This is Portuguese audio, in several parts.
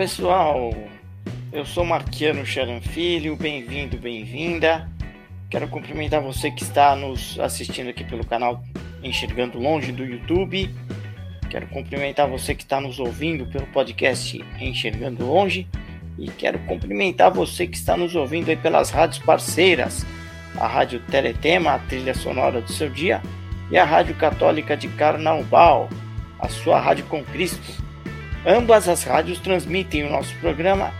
Pessoal, eu sou Marquiano Charan Filho, bem-vindo, bem-vinda. Quero cumprimentar você que está nos assistindo aqui pelo canal Enxergando Longe do YouTube. Quero cumprimentar você que está nos ouvindo pelo podcast Enxergando Longe. E quero cumprimentar você que está nos ouvindo aí pelas rádios parceiras, a Rádio Teletema, a trilha sonora do seu dia, e a Rádio Católica de Carnaubal, a sua rádio com Cristo. Ambas as rádios transmitem o nosso programa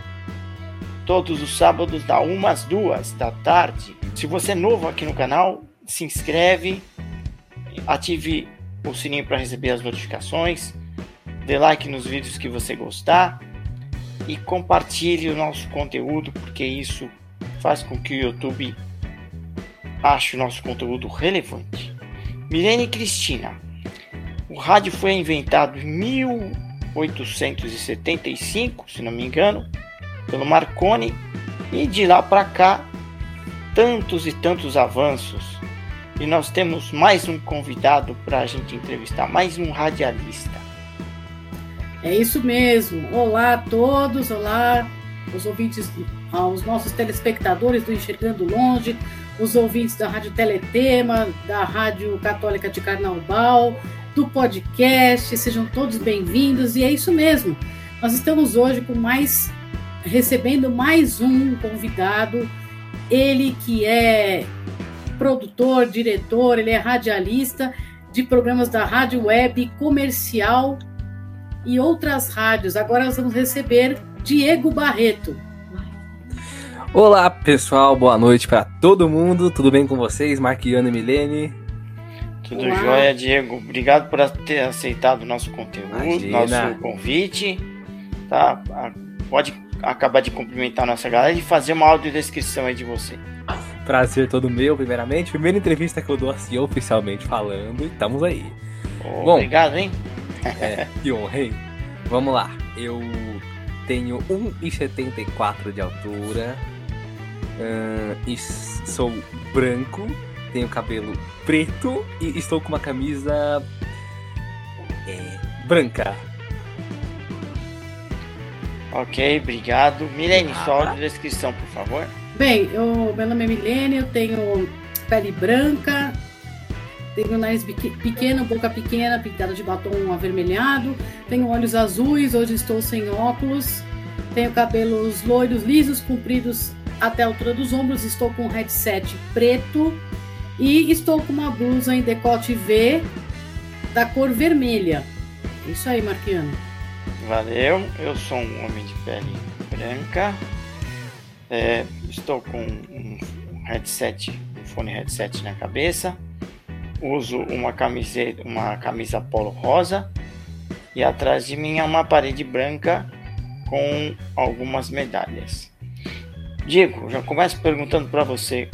todos os sábados, da 1 às 2 da tarde. Se você é novo aqui no canal, se inscreve, ative o sininho para receber as notificações, dê like nos vídeos que você gostar e compartilhe o nosso conteúdo, porque isso faz com que o YouTube ache o nosso conteúdo relevante. Milene Cristina, o rádio foi inventado em 1875, se não me engano, pelo Marconi, e de lá para cá, tantos e tantos avanços. E nós temos mais um convidado para a gente entrevistar, mais um radialista. É isso mesmo. Olá a todos, olá os ouvintes, aos nossos telespectadores do Enxergando Longe, os ouvintes da Rádio Teletema, da Rádio Católica de Carnaubal, do podcast, sejam todos bem-vindos. E é isso mesmo. Nós estamos hoje com mais recebendo mais um convidado, ele que é produtor, diretor, ele é radialista de programas da Rádio Web Comercial e outras rádios. Agora nós vamos receber Diego Barreto. Olá pessoal, boa noite para todo mundo. Tudo bem com vocês, Marquiano e Milene? Tudo Olá. jóia, Diego. Obrigado por ter aceitado o nosso conteúdo, Imagina. nosso convite. Tá? Pode acabar de cumprimentar a nossa galera e fazer uma audiodescrição aí de você. Prazer todo meu, primeiramente. Primeira entrevista que eu dou assim oficialmente falando e estamos aí. Ô, Bom. Obrigado, hein? É, que honra, hein? Vamos lá. Eu tenho 1,74 de altura. ahn, e sou branco. Tenho cabelo preto e estou com uma camisa é, branca. Ok, obrigado. Milene, Ah, sua tá. audiodescrição, por favor. Bem, eu, meu nome é Milene, eu tenho pele branca, tenho nariz peque- pequeno, boca pequena, pintada de batom avermelhado, tenho olhos azuis, hoje estou sem óculos, tenho cabelos loiros, lisos, compridos até a altura dos ombros, estou com um headset preto e estou com uma blusa em decote V da cor vermelha. É isso aí, Marquiano. Valeu. Eu sou um homem de pele branca. É, estou com um headset, um fone headset na cabeça. Uso uma camiseta, uma camisa polo rosa. E atrás de mim é uma parede branca com algumas medalhas. Diego, já começo perguntando para você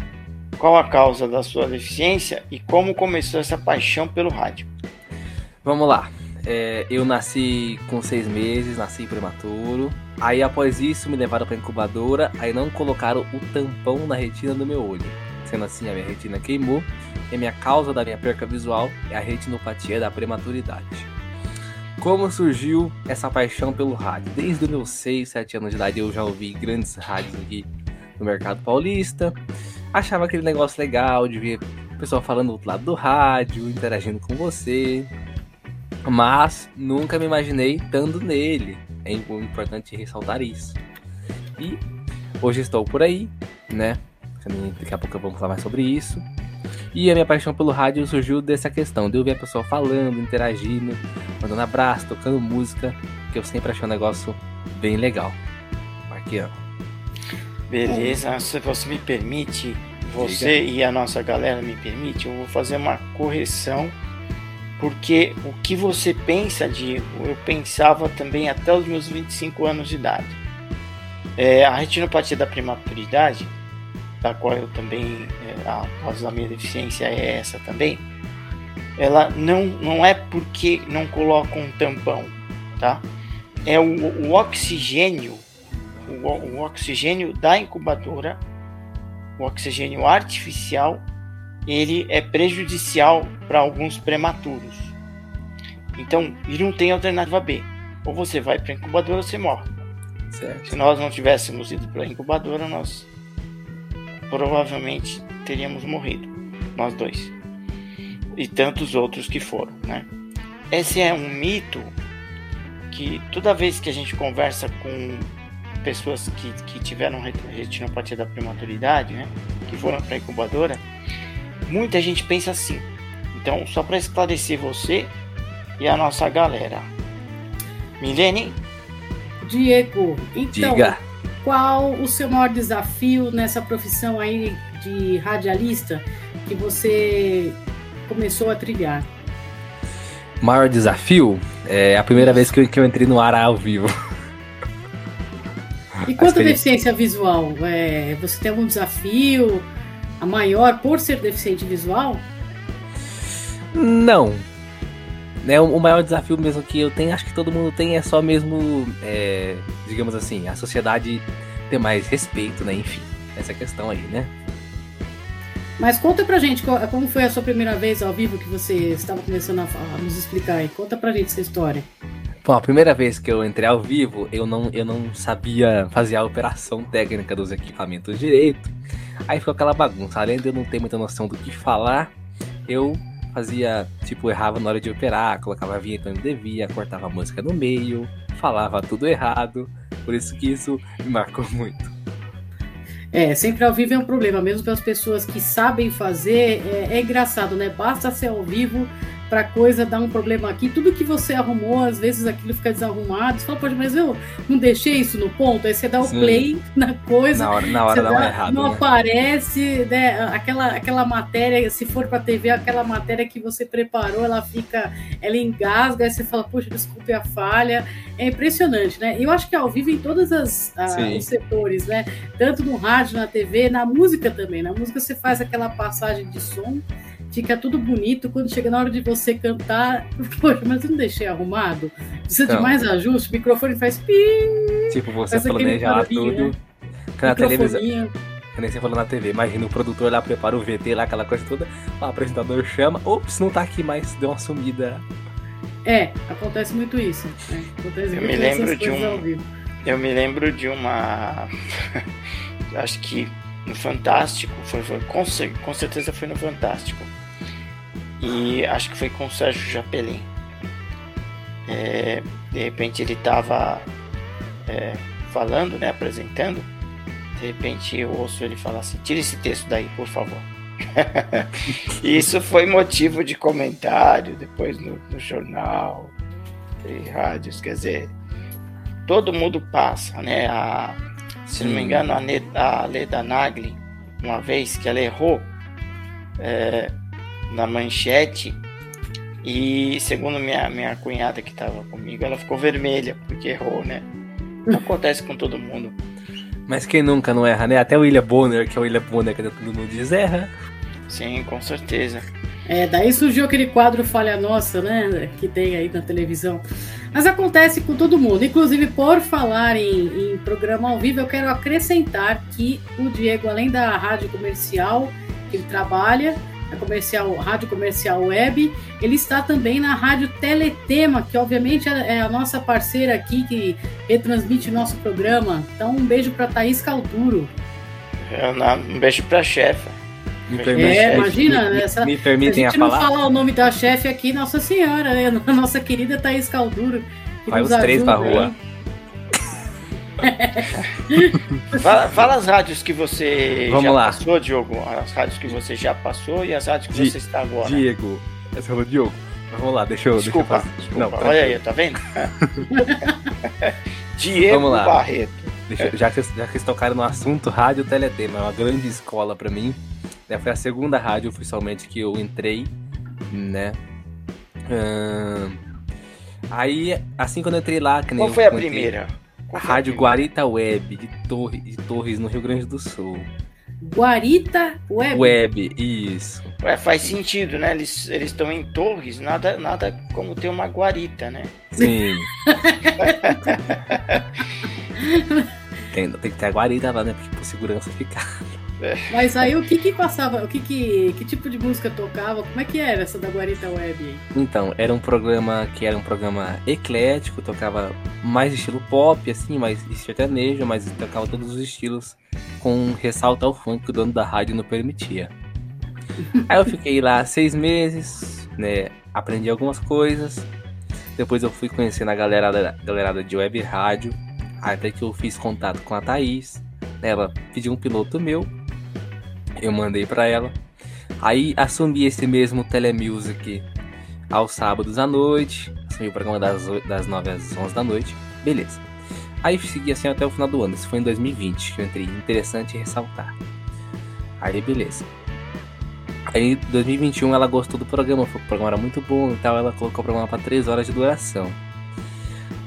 qual a causa da sua deficiência e como começou essa paixão pelo rádio. Vamos lá. É, eu nasci com seis meses, nasci prematuro. Aí após isso me levaram para incubadora, aí não colocaram o tampão na retina do meu olho. Sendo assim, a minha retina queimou e a minha causa da minha perca visual é a retinopatia da prematuridade. Como surgiu essa paixão pelo rádio? Desde os meus 6, 7 anos de idade eu já ouvi grandes rádios aqui no mercado paulista. Achava aquele negócio legal de ver o pessoal falando do outro lado do rádio, interagindo com você. Mas nunca me imaginei estando nele. É importante ressaltar isso. E hoje estou por aí, né? Daqui a pouco vamos falar mais sobre isso. E a minha paixão pelo rádio surgiu dessa questão, de eu ver a pessoa falando, interagindo, mandando abraço, tocando música, que eu sempre achei um negócio bem legal. Marquiano. Beleza, se você me permite, você Diga. e a nossa galera me permite, eu vou fazer uma correção, porque o que você pensa, Diego, eu pensava também até os meus 25 anos de idade. É, a retinopatia da prematuridade, da qual eu também, é, a causa da minha deficiência é essa também, ela não, não é porque não coloca um tampão, tá? É o, o oxigênio, o, o oxigênio da incubadora o oxigênio artificial ele é prejudicial para alguns prematuros. Então, ele não tem alternativa B. Ou você vai para a incubadora ou você morre. Certo. Se nós não tivéssemos ido para a incubadora, nós provavelmente teríamos morrido. Nós dois. E tantos outros que foram, né? Esse é um mito que toda vez que a gente conversa com pessoas que, que tiveram retinopatia da prematuridade, né, que foram para a incubadora, muita gente pensa assim. Então, só para esclarecer você e a nossa galera. Milene? Diego, então, Diga. qual o seu maior desafio nessa profissão aí de radialista que você começou a trilhar? Maior desafio é a primeira vez que eu, que eu entrei no ar ao vivo. E quanto à deficiência visual? É, você tem algum desafio a maior por ser deficiente visual? Não. Né, o maior desafio mesmo que eu tenho, acho que todo mundo tem, é só mesmo, é, digamos assim, a sociedade ter mais respeito, né? Enfim, essa questão aí, né? Mas conta pra gente como foi a sua primeira vez ao vivo que você estava começando a, nos explicar aí. Conta pra gente essa história. Bom, a primeira vez que eu entrei ao vivo, eu não, eu não sabia fazer a operação técnica dos equipamentos direito. Aí ficou aquela bagunça. Além de eu não ter muita noção do que falar, eu fazia, tipo, errava na hora de operar, colocava a vinheta onde devia, cortava a música no meio, falava tudo errado. Por isso que isso me marcou muito. É, sempre ao vivo é um problema, mesmo para as pessoas que sabem fazer, é, é engraçado, né? Basta ser ao vivo para coisa dar um problema aqui. Tudo que você arrumou, às vezes aquilo fica desarrumado. Você fala, pode, mas eu não deixei isso no ponto. Aí você dá o Sim. play na coisa. Na hora, na hora dá, dá errado. Não né? aparece, né? Aquela, aquela matéria, se for para TV, aquela matéria que você preparou, ela fica, ela engasga. Aí você fala, poxa, desculpe a falha. É impressionante, né? Eu acho que ao vivo em todos as, os setores, né? Tanto no rádio, na TV, na música também. Na música você faz aquela passagem de som fica tudo bonito. Quando chega na hora de você cantar, poxa, mas eu não deixei arrumado? Precisa então, de mais ajuste? O microfone faz pi. Tipo, você planeja lá tudo. Né? Na televisão. Que nem você falou na TV, imagina o produtor lá prepara o VT lá, aquela coisa toda, o apresentador chama, ops, não tá aqui mais, deu uma sumida. É, acontece muito isso. Né? Acontece eu me lembro de um. Eu me lembro de uma. acho que no Fantástico, foi, foi com, com certeza foi no Fantástico e acho que foi com o Sérgio Japelin. É, de repente ele estava é, falando, né, apresentando. De repente eu ouço ele falar assim: tira esse texto daí, por favor. Isso foi motivo de comentário depois no, no jornal e rádios. Quer dizer, todo mundo passa, né? A, se não me engano, a, a Leda Nagli, uma vez que ela errou. É, na manchete. E segundo minha, minha cunhada que estava comigo, ela ficou vermelha, porque errou, né? Acontece com todo mundo. Mas quem nunca não erra, né? Até o William Bonner, que é o William Bonner que todo mundo diz, erra. Sim, com certeza. É, daí surgiu aquele quadro Falha Nossa, né? Que tem aí na televisão. Mas acontece com todo mundo. Inclusive, por falar em, em programa ao vivo, eu quero acrescentar que o Diego, além da rádio comercial que ele trabalha, a comercial, rádio comercial web. Ele está também na rádio Teletema, que obviamente é a nossa parceira aqui que retransmite nosso programa. Então um beijo para Thaís Calduro. É, um beijo para a chefe. Me permite, é, imagina, me, essa, me permitem a, gente a não falar? falar o nome da chefe aqui, Nossa Senhora, né? Nossa querida Thaís Calduro. Vai os três pra rua. Aí. fala, fala, as rádios que você Vamos já lá. passou, Diogo. As rádios que você já passou e as rádios que Di você está agora. Diego. Essa é o Diogo. Vamos lá, deixa eu. Desculpa, deixa eu desculpa. Não, olha aí, tá vendo? Diego Vamos lá. Barreto. Deixa, já, que, já que vocês tocaram no assunto, Rádio Teletema é uma grande escola para mim. Né? Foi a segunda rádio oficialmente que eu entrei, né? aí, assim quando eu entrei lá... Que Qual foi a primeira? a Rádio Guarita Web, de, Torre, de Torres, no Rio Grande do Sul. Guarita Web? Web, isso. Ué, faz sentido, né? Eles estão em Torres, nada, nada como ter uma guarita, né? Sim. tem, tem que ter a guarita lá, né? Porque por segurança ficar. Mas aí o que que passava, o que que, que tipo de música tocava, como é que era essa da Guarita Web? Então, era um programa que era um programa eclético, tocava mais estilo pop, assim, mais sertanejo, mas tocava todos os estilos com ressalto ao funk que o dono da rádio não permitia. Aí eu fiquei lá seis meses, né, aprendi algumas coisas, depois eu fui conhecendo a galera galerada de web rádio, até que eu fiz contato com a Thaís, ela pediu um piloto meu, eu mandei para ela. Aí assumi esse mesmo Telemusic aos sábados à noite. Assumi o programa das, das 9 às 11 da noite. Beleza. Aí segui assim até o final do ano. Isso foi em 2020 que eu entrei. Interessante ressaltar. Aí beleza. Aí em 2021 ela gostou do programa. O programa era muito bom e tal. Ela colocou o programa para 3 horas de duração.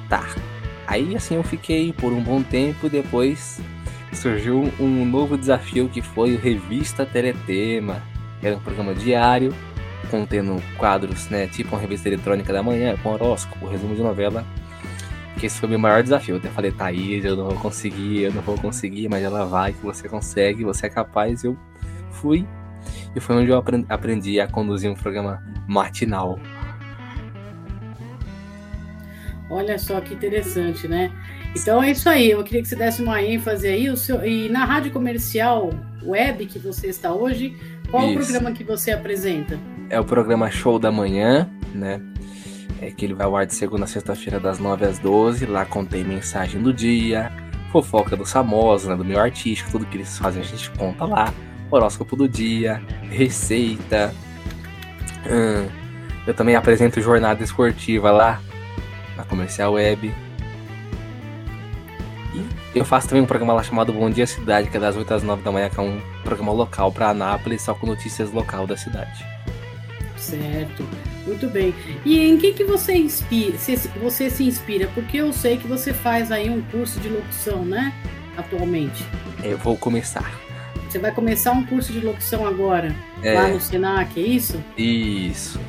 Tá. Aí assim eu fiquei por um bom tempo. e Depois surgiu um novo desafio que foi o Revista Teletema. Era um programa diário, contendo quadros, né? Tipo uma revista eletrônica da manhã, com horóscopo, resumo de novela. Que esse foi o meu maior desafio. Eu até falei, Thaís, eu não vou conseguir, eu não vou conseguir, mas ela vai, que você consegue, você é capaz. Eu fui. E foi onde eu aprendi a conduzir um programa matinal. Olha só que interessante, né? Então é isso aí. Eu queria que você desse uma ênfase aí. O seu, e na rádio comercial web que você está hoje, qual isso. o programa que você apresenta? É o programa Show da Manhã, né? É que ele vai ao ar de segunda a sexta-feira, das 9 às 12. Lá contém mensagem do dia, fofoca dos famosos, né? Do meu artístico, tudo que eles fazem a gente conta lá. Horóscopo do dia, receita. Hum, eu também apresento jornada esportiva lá na comercial web. Eu faço também um programa lá chamado Bom Dia Cidade, que é das 8 às 9 da manhã, que é um programa local para Anápolis, só com notícias local da cidade. Certo, muito bem. E em que que você inspira, você se inspira? Porque eu sei que você faz aí um curso de locução, né? Atualmente. Eu vou começar. Você vai começar um curso de locução agora, é. lá no Senac, é isso? Isso.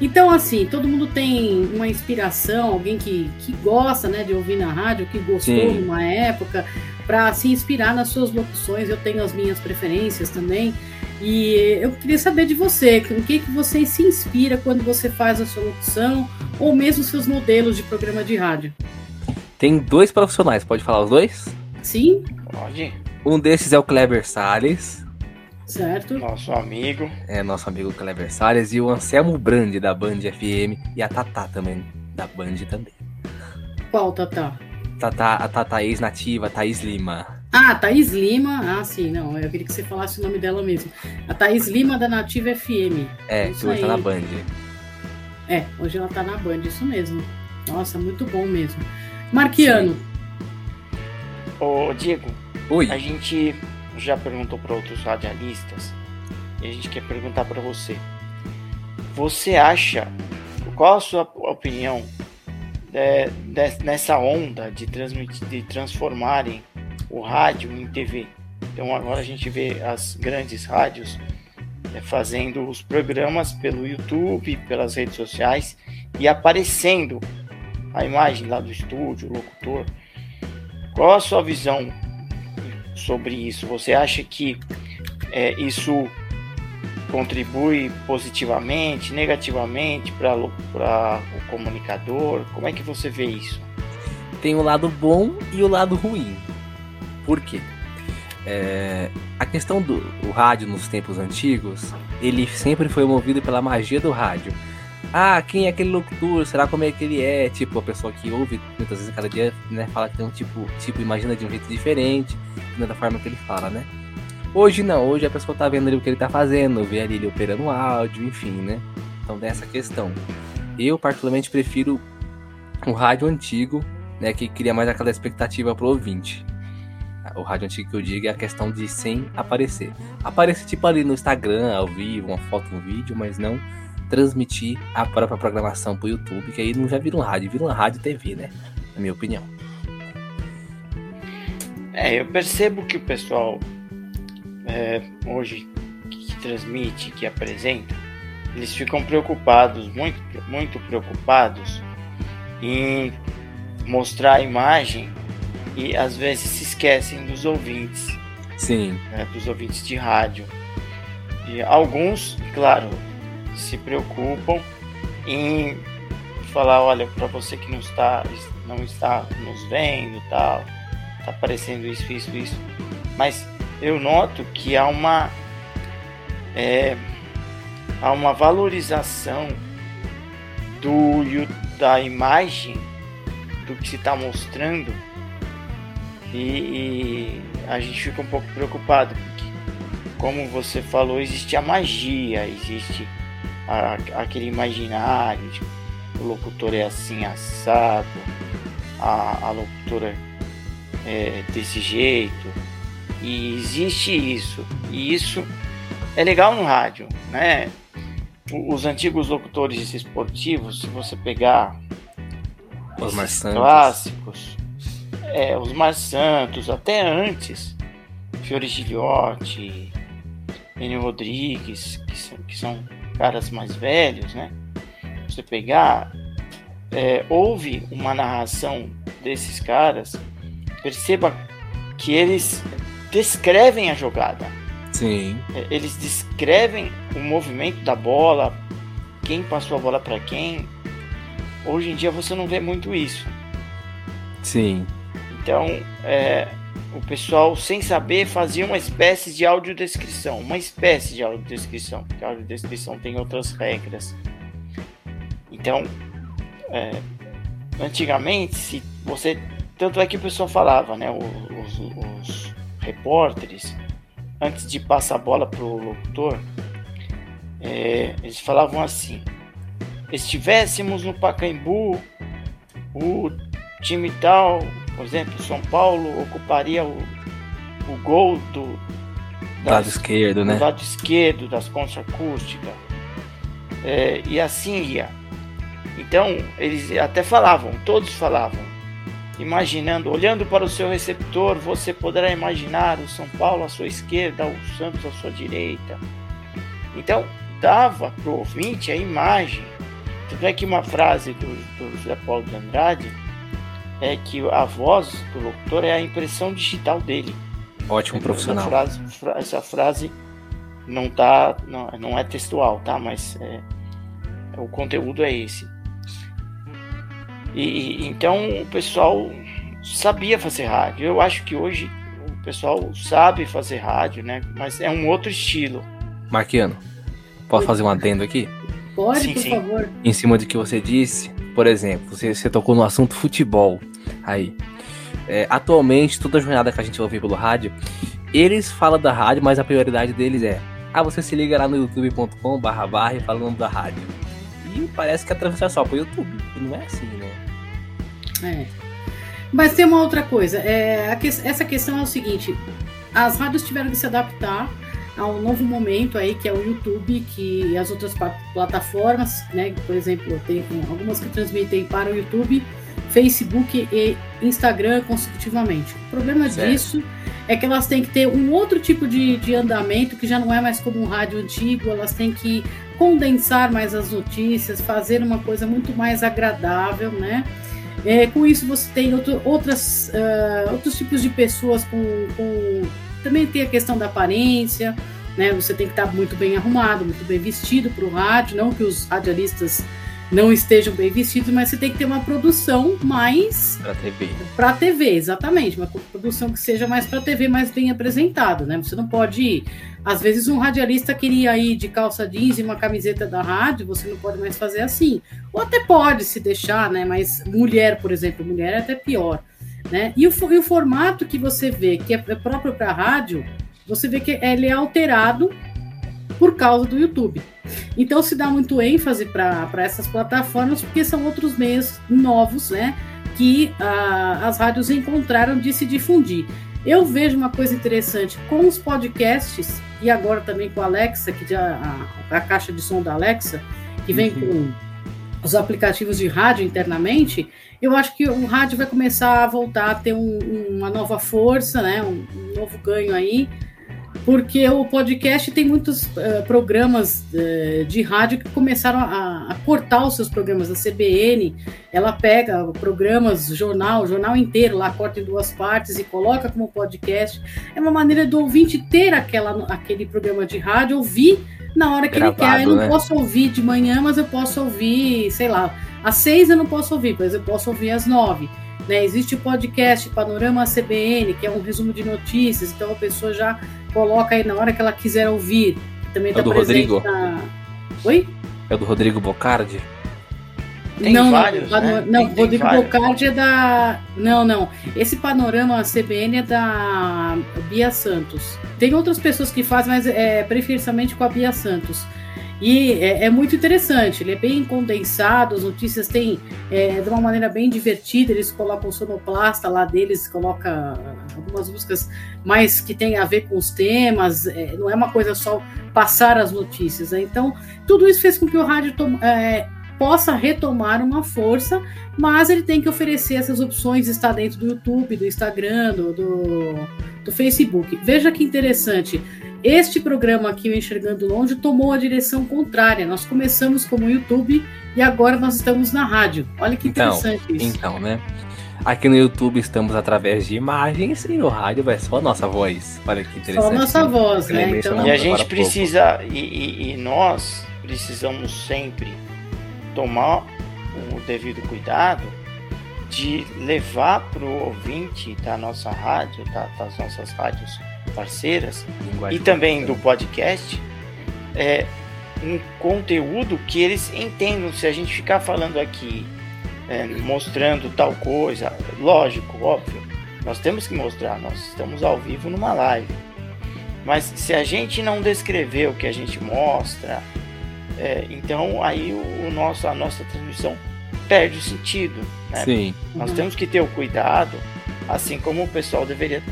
Então, assim, todo mundo tem uma inspiração, alguém que, que gosta né, de ouvir na rádio, que gostou Sim. numa época, para se inspirar nas suas locuções. Eu tenho as minhas preferências também. E eu queria saber de você, com o que, que você se inspira quando você faz a sua locução, ou mesmo seus modelos de programa de rádio? Tem dois profissionais, pode falar os dois? Sim. Pode. Um desses é o Kleber Salles, Certo. Nosso amigo. É, nosso amigo Clever Salles e o Anselmo Brandi da Band FM e a Tatá também, da Band também. Qual Tatá? Tatá a Tatá ex-nativa, Thaís Lima. Ah, Thaís Lima. Ah, sim, não. Eu queria que você falasse o nome dela mesmo. A Thaís Lima da Nativa FM. É, isso que hoje tá na Band. É, hoje ela tá na Band, isso mesmo. Nossa, muito bom mesmo. Marquiano. Sim. Ô, Diego. Oi. A gente já perguntou para outros radialistas e a gente quer perguntar para você. Você acha, qual a sua opinião de, de, nessa onda de, transmitir, de transformarem o rádio em TV? Então agora a gente vê as grandes rádios é, fazendo os programas pelo YouTube, pelas redes sociais e aparecendo a imagem lá do estúdio, o locutor. Qual a sua visão sobre isso? Você acha que é, isso contribui positivamente, negativamente para o comunicador? Como é que você vê isso? Tem o lado bom e o lado ruim. Por quê? É, a questão do rádio nos tempos antigos, ele sempre foi movido pela magia do rádio. Ah, quem é aquele locutor? Será como é que ele é? Tipo, a pessoa que ouve muitas vezes cada dia, né, fala que tem um tipo, tipo, imagina de um jeito diferente, né, da forma que ele fala, né? Hoje não, hoje a pessoa tá vendo ali o que ele tá fazendo, vê ali ele operando áudio, enfim, né? Então dessa questão. Eu particularmente prefiro o rádio antigo, né, que cria mais aquela expectativa pro ouvinte. O rádio antigo que eu digo é a questão de sem aparecer. Aparecer tipo ali no Instagram, ao vivo, uma foto, um vídeo, mas não transmitir a própria programação pro YouTube, que aí não já vira um rádio, vira uma rádio TV, né? Na minha opinião. É, eu percebo que o pessoal é, hoje que transmite, que apresenta, eles ficam preocupados, muito, muito preocupados em mostrar a imagem e às vezes se esquecem dos ouvintes. Sim. Né, dos ouvintes de rádio. E alguns, claro, se preocupam em falar, olha, para você que não está, não está nos vendo, tal, tá aparecendo isso, isso, isso. Mas eu noto que há uma é, há uma valorização do da imagem do que se está mostrando e, e, a gente fica um pouco preocupado porque como você falou existe a magia existe a, aquele imaginário de, o locutor é assim assado a, a locutora é desse jeito. E existe isso. E isso é legal no rádio né? Os antigos locutores esportivos, se você pegar os mais clássicos, é, os mais santos, até antes, Fiore Giliotti, Enio Rodrigues, que são, que são caras mais velhos, né? Você pegar, é, houve uma narração desses caras, perceba que eles descrevem a jogada Sim. É, eles descrevem o movimento da bola, quem passou a bola para quem. Hoje em dia você não vê muito isso. Sim. Então, é, o pessoal, sem saber, fazia uma espécie de audiodescrição. Uma espécie de audiodescrição, porque a audiodescrição tem outras regras. Então, é, antigamente, se você. Tanto é que o pessoal falava, né? Os, os, repórteres antes de passar a bola pro locutor, é, eles falavam assim: estivéssemos no Pacaembu, o time tal, por exemplo, São Paulo ocuparia o, o gol do das, lado esquerdo, né? Do lado esquerdo das pontes acústicas. É, e assim ia. Então, eles até falavam, todos falavam, imaginando, olhando para o seu receptor, você poderá imaginar o São Paulo à sua esquerda, o Santos à sua direita. Então, dava para o ouvinte a imagem. Tanto é que uma frase do, do José Paulo de Andrade é que a voz do locutor é a impressão digital dele. Ótimo profissional. Essa frase, essa frase não tá, não, não é textual, tá? Mas é, o conteúdo é esse. E, então o pessoal sabia fazer rádio. Eu acho que hoje o pessoal sabe fazer rádio, né? Mas é um outro estilo. Marquiano, posso fazer um adendo aqui? Pode, sim, por sim. favor. Em cima do que você disse, por exemplo, você, você tocou no assunto futebol. Aí, é, atualmente, toda jornada que a gente ouve pelo rádio, eles falam da rádio, mas a prioridade deles é: ah, você se liga lá no youtube.com/barra falando da rádio. E parece que a transmissão é só pro YouTube. E não é assim, né? É. Mas tem uma outra coisa. É, que, essa questão é o seguinte: as rádios tiveram que se adaptar a um novo momento aí, que é o YouTube, que as outras plataformas, né? Por exemplo, tem algumas que transmitem para o YouTube, Facebook e Instagram consecutivamente. O problema certo. disso é que elas têm que ter um outro tipo de, de andamento, que já não é mais como um rádio antigo, elas têm que condensar mais as notícias, fazer uma coisa muito mais agradável, né? É, com isso você tem outro, outras, uh, outros tipos de pessoas com, com, Também tem a questão da aparência, né? Você tem que estar muito bem arrumado, muito bem vestido para o rádio, não que os radialistas não estejam bem vestidos, mas você tem que ter uma produção mais para TV. Para TV, exatamente, uma produção que seja mais para TV, mais bem apresentada, né? Você não pode ir às vezes um radialista queria ir de calça jeans e uma camiseta da rádio, você não pode mais fazer assim. Ou até pode se deixar, né? Mas mulher, por exemplo, mulher é até pior. Né? E, o, e o formato que você vê, que é próprio para rádio, você vê que ele é alterado por causa do YouTube. Então se dá muito ênfase para essas plataformas, porque são outros meios novos, né? Que ah, as rádios encontraram de se difundir. Eu vejo uma coisa interessante com os podcasts e agora também com a Alexa, que já a, a caixa de som da Alexa, que vem uhum. com os aplicativos de rádio internamente, eu acho que o rádio vai começar a voltar a ter um, uma nova força, né, um, um novo ganho aí porque o podcast tem muitos uh, programas uh, de rádio que começaram a, a, cortar os seus programas. A CBN, ela pega programas, jornal, jornal inteiro, lá corta em duas partes e coloca como podcast. É uma maneira do ouvinte ter aquela, aquele programa de rádio, ouvir na hora que Gravado, ele quer. Eu não né? posso ouvir de manhã, mas eu posso ouvir, sei lá, às seis eu não posso ouvir, mas eu posso ouvir às nove. Né? Existe o podcast Panorama CBN, que é um resumo de notícias, então a pessoa já coloca aí na hora que ela quiser ouvir. Também está é presente Rodrigo. na. Oi? É do Rodrigo Bocardi? Tem não, vários, não, né? não tem, Rodrigo tem Bocardi é da. Não, não. Esse panorama CBN é da Bia Santos. Tem outras pessoas que fazem, mas é preferencialmente com a Bia Santos. E é, é, muito interessante, ele é bem condensado, as notícias têm é, de uma maneira bem divertida, eles colocam sonoplasta lá deles, coloca algumas músicas mais que tem a ver com os temas, é, não é uma coisa só passar as notícias. Né? Então, tudo isso fez com que o rádio é, possa retomar uma força, mas ele tem que oferecer essas opções, está dentro do YouTube, do Instagram, do, do, do Facebook. Veja que interessante este programa aqui, o Enxergando Longe, tomou a direção contrária. Nós começamos como YouTube e agora nós estamos na rádio. Olha que então, interessante então, isso. Então, né? Aqui no YouTube estamos através de imagens e no rádio vai só a nossa voz. Olha que interessante. Só a nossa voz, né? Então, e a gente precisa, e, e, e, nós precisamos sempre tomar o devido cuidado de levar para o ouvinte da nossa rádio, da, das nossas rádios parceiras Linguagem e também do podcast é um conteúdo que eles entendam. Se a gente ficar falando aqui, é, mostrando tal coisa, lógico, óbvio, nós temos que mostrar. Nós estamos ao vivo numa live. Mas se a gente não descrever o que a gente mostra, é, então aí o, o, nosso, a nossa transmissão perde o sentido. Né? Sim. Nós temos que ter o cuidado, assim como o pessoal deveria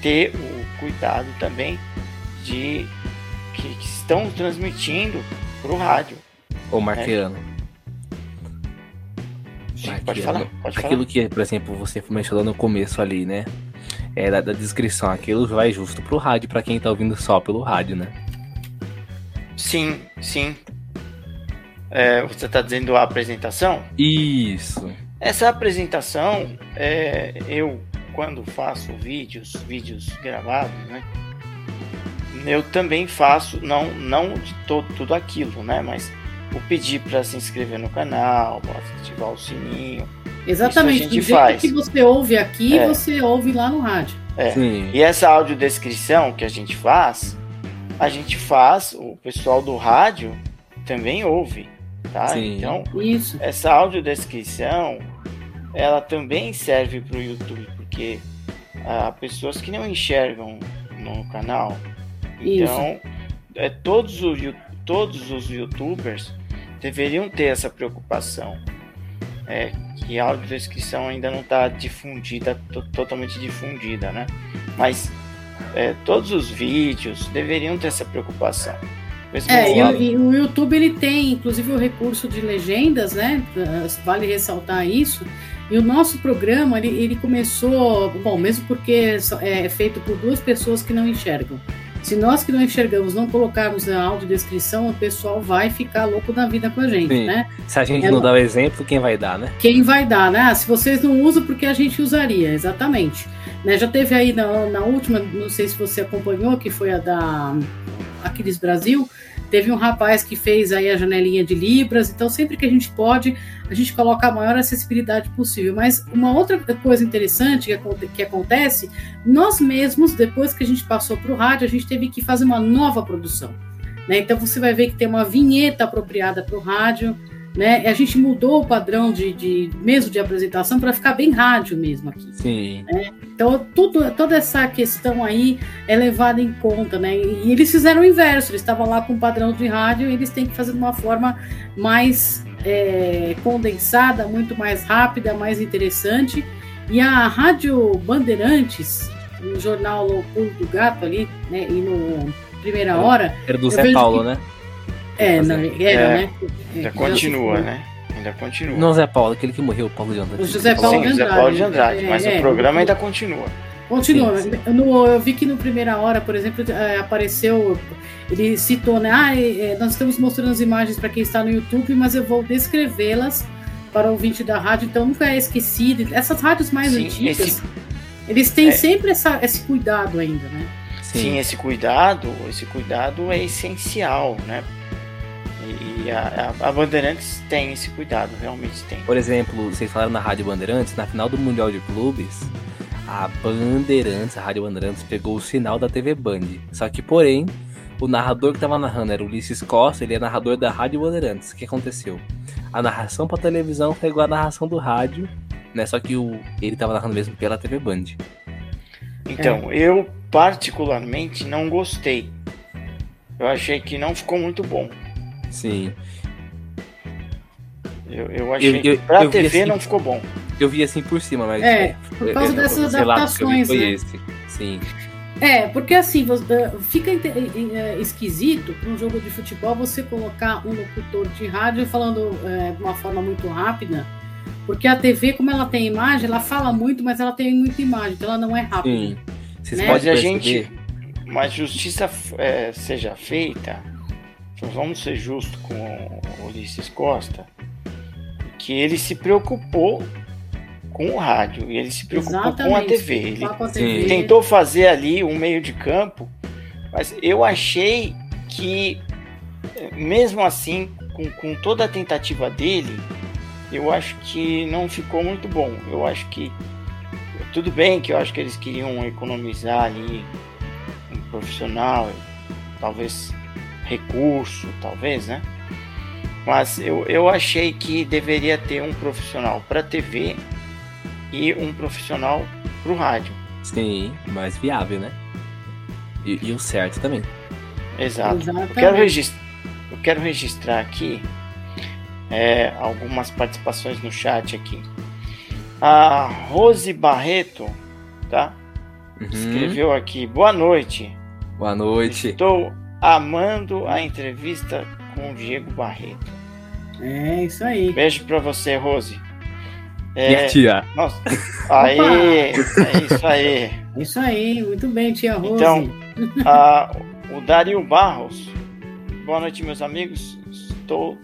ter o cuidado também de que, que estão transmitindo para o rádio. Ou marqueando. Né? Sim, pode falar, pode Aquilo que, por exemplo, você mencionou no começo ali, né? É da, da descrição, aquilo vai justo pro rádio, para quem tá ouvindo só pelo rádio, né? Sim, sim. É, você está dizendo a apresentação? Isso. Essa apresentação, é, eu quando faço vídeos, vídeos gravados, né? Eu também faço, não, não de todo, tudo aquilo, né? Mas o pedir para se inscrever no canal, ativar o sininho. Exatamente, do jeito faz. que você ouve aqui, é. você ouve lá no rádio. É. E essa audiodescrição que a gente faz, a gente faz, o pessoal do rádio também ouve, tá? Sim. Então, Isso. essa audiodescrição, ela também serve para o YouTube porque há pessoas que não enxergam no canal. Então, é, todos, os, todos os youtubers deveriam ter essa preocupação. É, que a audiodescrição ainda não está difundida, totalmente difundida, né? Mas é, todos os vídeos deveriam ter essa preocupação. É, e o, e o, YouTube ele tem, inclusive, o recurso de legendas, né? Vale ressaltar isso. E o nosso programa, ele, ele começou, bom, mesmo porque é feito por duas pessoas que não enxergam. Se nós que não enxergamos não colocarmos na audiodescrição, o pessoal vai ficar louco da vida com a gente, Sim. né? Se a gente é, não dá o exemplo, quem vai dar, né? Quem vai dar, né? Ah, se vocês não usam, porque a gente usaria, exatamente. Né? Já teve aí na, na última, não sei se você acompanhou, que foi a da Aquiles Brasil, Teve um rapaz que fez aí a janelinha de Libras, então sempre que a gente pode, a gente coloca a maior acessibilidade possível. Mas uma outra coisa interessante que, acontece, nós mesmos, depois que a gente passou para o rádio, a gente teve que fazer uma nova produção. Né? Então você vai ver que tem uma vinheta apropriada para o rádio, né? A gente mudou o padrão de, de mesmo de apresentação para ficar bem rádio mesmo aqui. Sim. Né? Então tudo, toda essa questão aí é levada em conta, né? E eles fizeram o inverso. Eles estavam lá com o padrão de rádio e eles têm que fazer de uma forma mais é, condensada, muito mais rápida, mais interessante. E a Rádio Bandeirantes, no jornal O Pulo do Gato ali, né? E no Primeira Hora. Era do Zé Paulo, que... né? É, não, era, É, né? Ainda É, continua, né? Ainda continua. Não, Zé Paulo, aquele que morreu, Paulo de Andrade. O José Paulo Sim, Andrade. Paulo de Andrade, mas é, o programa o- ainda continua. Continua. Sim, No, eu vi que no primeira hora, por exemplo, apareceu. Ele citou, né? Ah, nós estamos mostrando as imagens para quem está no YouTube, mas eu vou descrevê-las para o ouvinte da rádio, então nunca é esquecido. Essas rádios mais Sim, antigas, esse- eles têm é. sempre essa, esse cuidado ainda, né? Sim. Sim. esse cuidado, esse cuidado é essencial, né? E a, a, a Bandeirantes tem esse cuidado, realmente tem. Por exemplo, vocês falaram na Rádio Bandeirantes, na final do Mundial de Clubes, a Bandeirantes, a Rádio Bandeirantes, pegou o sinal da TV Band. Só que, porém, o narrador que tava narrando era o Ulisses Costa, ele é narrador da Rádio Bandeirantes. O que aconteceu? A narração pra televisão pegou a narração do rádio, né? Só que o, ele tava narrando mesmo pela TV Band. Então, eu particularmente não gostei. Eu achei que não ficou muito bom. Sim. Eu, eu achei eu- que pra eu TV assim- não ficou bom. Eu vi assim por cima, mas. É, por causa eu- dessas eu adaptações, foi né? esse. Sim. É, porque assim, eh, fica inte- eh, esquisito para um jogo de futebol você colocar um locutor de rádio falando eh, de uma forma muito rápida, porque a TV, como ela tem imagem, ela fala muito, mas ela tem muita imagem, então ela não é rápida. Sim. Vocês Né? Mas podem a gente, mas justiça é, seja feita, vamos ser justos com o Ulisses Costa, que ele se preocupou com o rádio e ele se preocupou com a Exatamente. TV. Ele com a Sim. TV. tentou fazer ali um meio de campo, mas eu achei que, mesmo assim, com, com toda a tentativa dele, eu acho que não ficou muito bom. Eu acho que tudo bem que eu acho que eles queriam economizar ali um profissional, talvez recurso, talvez, né? Mas eu, eu achei que deveria ter um profissional para TV e um profissional para o rádio. Sim, mais viável, né? E, e o certo também. Exato. Eu quero, regis- eu quero registrar aqui é, algumas participações no chat aqui. A Rose Barreto, tá? Uhum. Escreveu aqui, boa noite. Boa noite. Estou amando a entrevista com o Diego Barreto. É isso aí. Beijo pra você, Rose. É, Minha tia. nossa, aí, é isso aí. É Isso aí, muito bem, tia Rose. Então, Ah, o Dario Barros. Boa noite, meus amigos. Estou,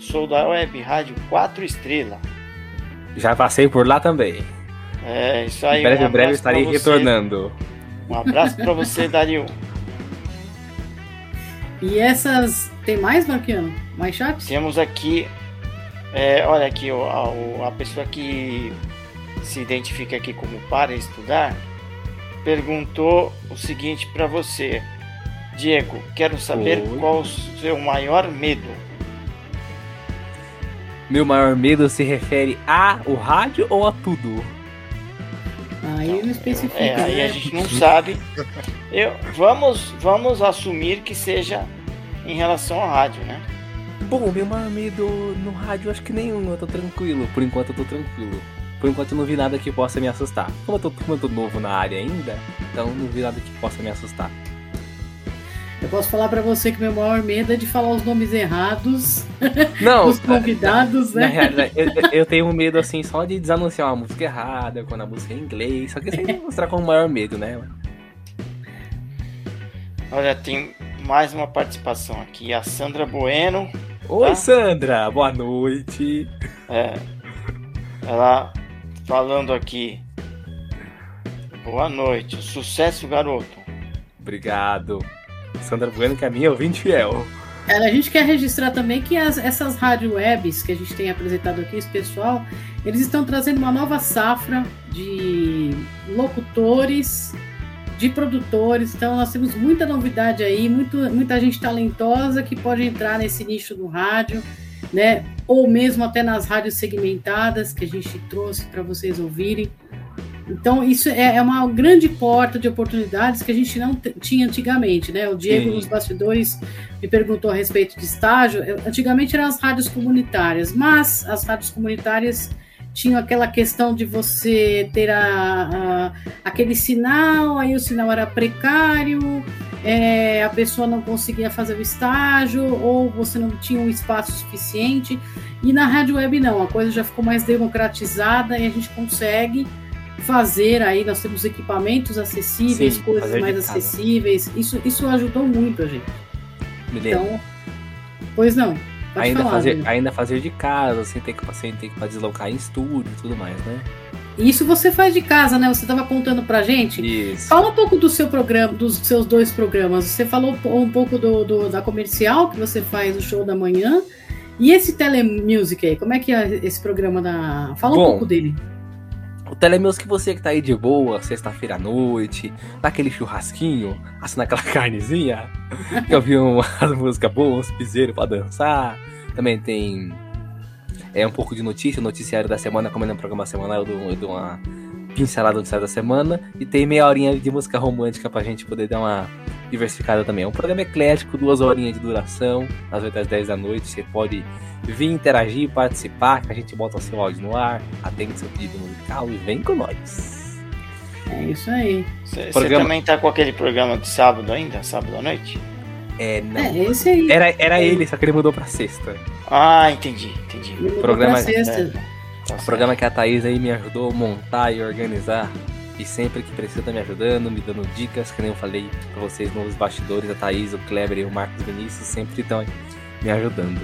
sou da Web Rádio 4 Estrela. Já passei por lá também. É isso aí. Em breve, um breve estarei retornando. Um abraço para você, Dario. E essas. Tem mais, Marquiano? Mais chats? Temos aqui, é, olha aqui, ó, a, a pessoa que se identifica aqui como para estudar perguntou o seguinte para você, Diego. Quero saber Oi. qual o seu maior medo. Meu maior medo se refere a o rádio ou a tudo? Aí não especifica. É, aí né? a gente não sabe. Eu, vamos, vamos assumir que seja em relação ao rádio, né? Bom, meu maior medo no rádio acho que nenhum, eu tô tranquilo. Por enquanto eu tô tranquilo. Por enquanto eu não vi nada que possa me assustar. Como eu tô, como eu tô novo na área ainda, então não vi nada que possa me assustar. Eu posso falar pra você que meu maior medo é de falar os nomes errados Não, dos convidados, na né? realidade, eu, eu- eu tenho medo assim só de desanunciar uma música errada, quando a música é em inglês, só que sem mostrar como maior medo, né? Olha, tem mais uma participação aqui. A Sandra Bueno, Oi, Tá. Sandra, boa noite. é, ela falando aqui. Boa noite, sucesso, garoto. Obrigado. Sandra Bueno, que é a minha ouvinte fiel. É, A gente quer registrar também que as- essas rádio webs que a gente tem apresentado aqui, esse pessoal, eles estão trazendo uma nova safra de locutores, de produtores. Então nós temos muita novidade aí, muito, muita gente talentosa que pode entrar nesse nicho do rádio, né? Ou mesmo até nas rádios segmentadas que a gente trouxe para vocês ouvirem. Então, isso é é uma grande porta de oportunidades que a gente não tinha antigamente, né? O Diego, Sim. nos bastidores, me perguntou a respeito de estágio. Eu- Antigamente eram as rádios comunitárias, mas as rádios comunitárias tinha aquela questão de você ter a, a aquele sinal, aí o sinal era precário, é, a pessoa não conseguia fazer o estágio, ou você não tinha um espaço suficiente. E na rádio web não, a coisa já ficou mais democratizada e a gente consegue fazer aí, nós temos equipamentos acessíveis, Sim, coisas mais acessíveis. Isso, isso ajudou muito a gente. Me então, pois não. Ainda fazer, ainda fazer de casa, sem ter que, sem ter que deslocar em estúdio e tudo mais, né? Isso você faz de casa, né? Você estava contando pra gente. Isso. Fala um pouco do seu programa, dos seus dois programas. Você falou um pouco do, do da comercial que você faz o show da manhã. E esse Telemusic aí, como é que é esse programa da. Fala Bom, um pouco dele. O Telemusic você que tá aí de boa, sexta-feira à noite, naquele churrasquinho, assando aquela carnezinha, que eu vi umas músicas boas, uns piseiros pra dançar. Também tem é um pouco de notícia, noticiário da semana, como é um programa semanal, eu dou, eu dou uma pincelada do noticiário da semana. E tem meia horinha de música romântica pra gente poder dar uma diversificada também. É um programa eclético, duas horinhas de duração, às 8 às 10 da noite. Você pode vir interagir, participar, que a gente bota o seu áudio no ar, atende seu pedido musical e vem com nós. É isso aí. Você programa... também tá com aquele programa de sábado ainda, sábado à noite? É, não. É, esse aí. Era, era ele, só que ele mudou pra sexta. Ah, entendi, entendi. O programa, sexta. É, o programa que a Thaís aí me ajudou a montar e organizar. E sempre que precisa tá me ajudando, me dando dicas, que nem eu falei pra vocês nos bastidores, a Thaís, o Kleber e o Marcos Vinícius sempre estão me ajudando.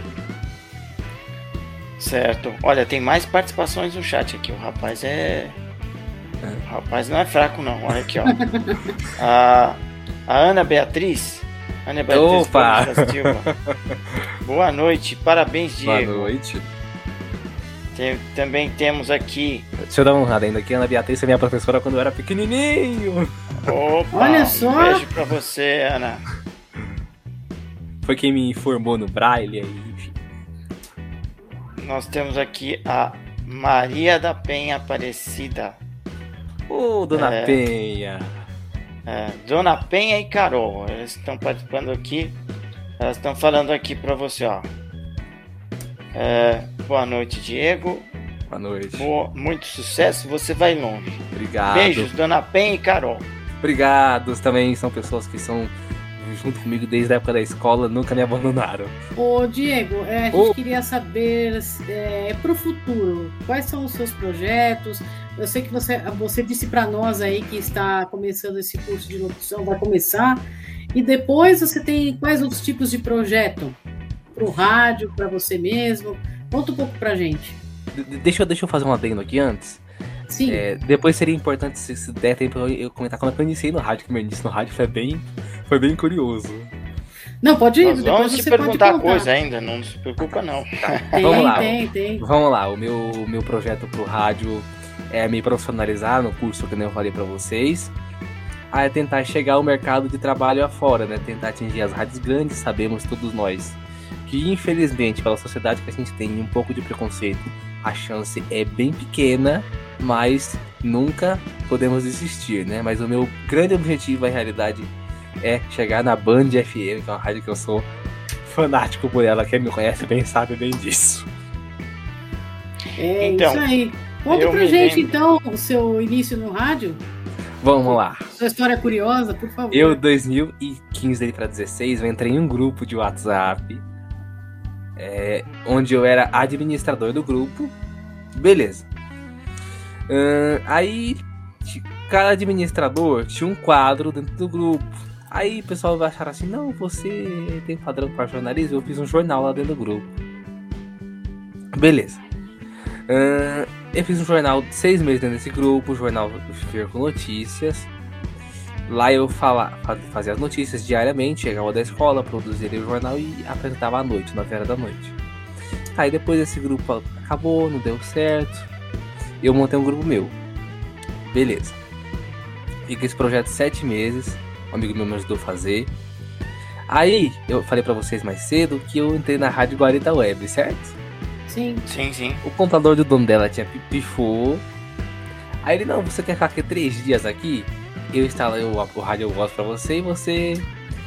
Certo. Olha, tem mais participações no chat aqui. O rapaz é. O rapaz não é fraco, não. Olha aqui, ó. a, a Ana Beatriz Ana Beatriz Opa! Boa noite, parabéns, Diego. Boa noite. Tem, também temos aqui. Deixa eu dar um ainda aqui. Ana Beatriz é minha professora quando eu era pequenininho. Opa, Olha só. Um beijo pra você, Ana. Foi quem me informou no Braille aí, enfim. Nós temos aqui a Maria da Penha Aparecida. Ô, oh, Dona é... Penha. É, Dona Penha e Carol, elas estão participando aqui. Elas estão falando aqui para você, ó. É, boa noite, Diego. Boa noite. Boa, muito sucesso, você vai longe. Obrigado. Beijos, Dona Penha e Carol. Obrigado. Também são pessoas que são junto comigo desde a época da escola, nunca me abandonaram. Ô, Diego, é, a gente Ô. queria saber é, para o futuro, quais são os seus projetos, eu sei que você, você disse para nós aí que está começando esse curso de locução, vai começar. E depois você tem quais outros tipos de projeto? Para o rádio, para você mesmo? Conta um pouco para gente. Deixa, deixa eu fazer um adendo aqui antes. Sim. É, depois seria importante, se, se der tempo, eu comentar como é eu iniciei no rádio, que meu início no rádio foi bem, foi bem curioso. Não, pode ir. Nós vamos te perguntar coisa ainda, não se preocupa não. Tem, vamos lá. Tem, tem. Vamos lá, o meu, meu projeto pro rádio é, me profissionalizar no curso que eu falei para vocês, a é tentar chegar ao mercado de trabalho afora, né? Tentar atingir as rádios grandes, sabemos todos nós que infelizmente pela sociedade que a gente tem um pouco de preconceito, a chance é bem pequena, mas nunca podemos desistir, né? Mas o meu grande objetivo, na realidade, é chegar na Band FM, que é uma rádio que eu sou fanático por ela. Quem me conhece bem sabe bem disso. É então, isso aí. Conta pra gente, lembro. então, o seu início no rádio. Vamos lá. Sua história curiosa, por favor. Eu, 2015 para 16, eu entrei em um grupo de WhatsApp, é, onde eu era administrador do grupo. Beleza. Uh, aí, cada administrador tinha um quadro dentro do grupo. Aí o pessoal vai achar assim: não, você tem padrão para jornalismo? Eu fiz um jornal lá dentro do grupo. Beleza. Uh, eu fiz um jornal de seis meses dentro desse grupo, jornal Ver com Notícias. Lá eu fala, fazia as notícias diariamente, chegava da escola, produzia o jornal e apresentava à noite, na horas da noite. Aí depois esse grupo acabou, não deu certo. Eu montei um grupo meu. Beleza. Fiquei esse projeto sete meses. Um amigo meu me ajudou a fazer. Aí, eu falei para vocês mais cedo que eu entrei na Rádio Guarita Web, certo? Sim. Sim, sim. O computador do dono dela tinha pifou. Aí ele, não, você quer ficar aqui três dias aqui? Eu instalo o, o rádio voz pra você e você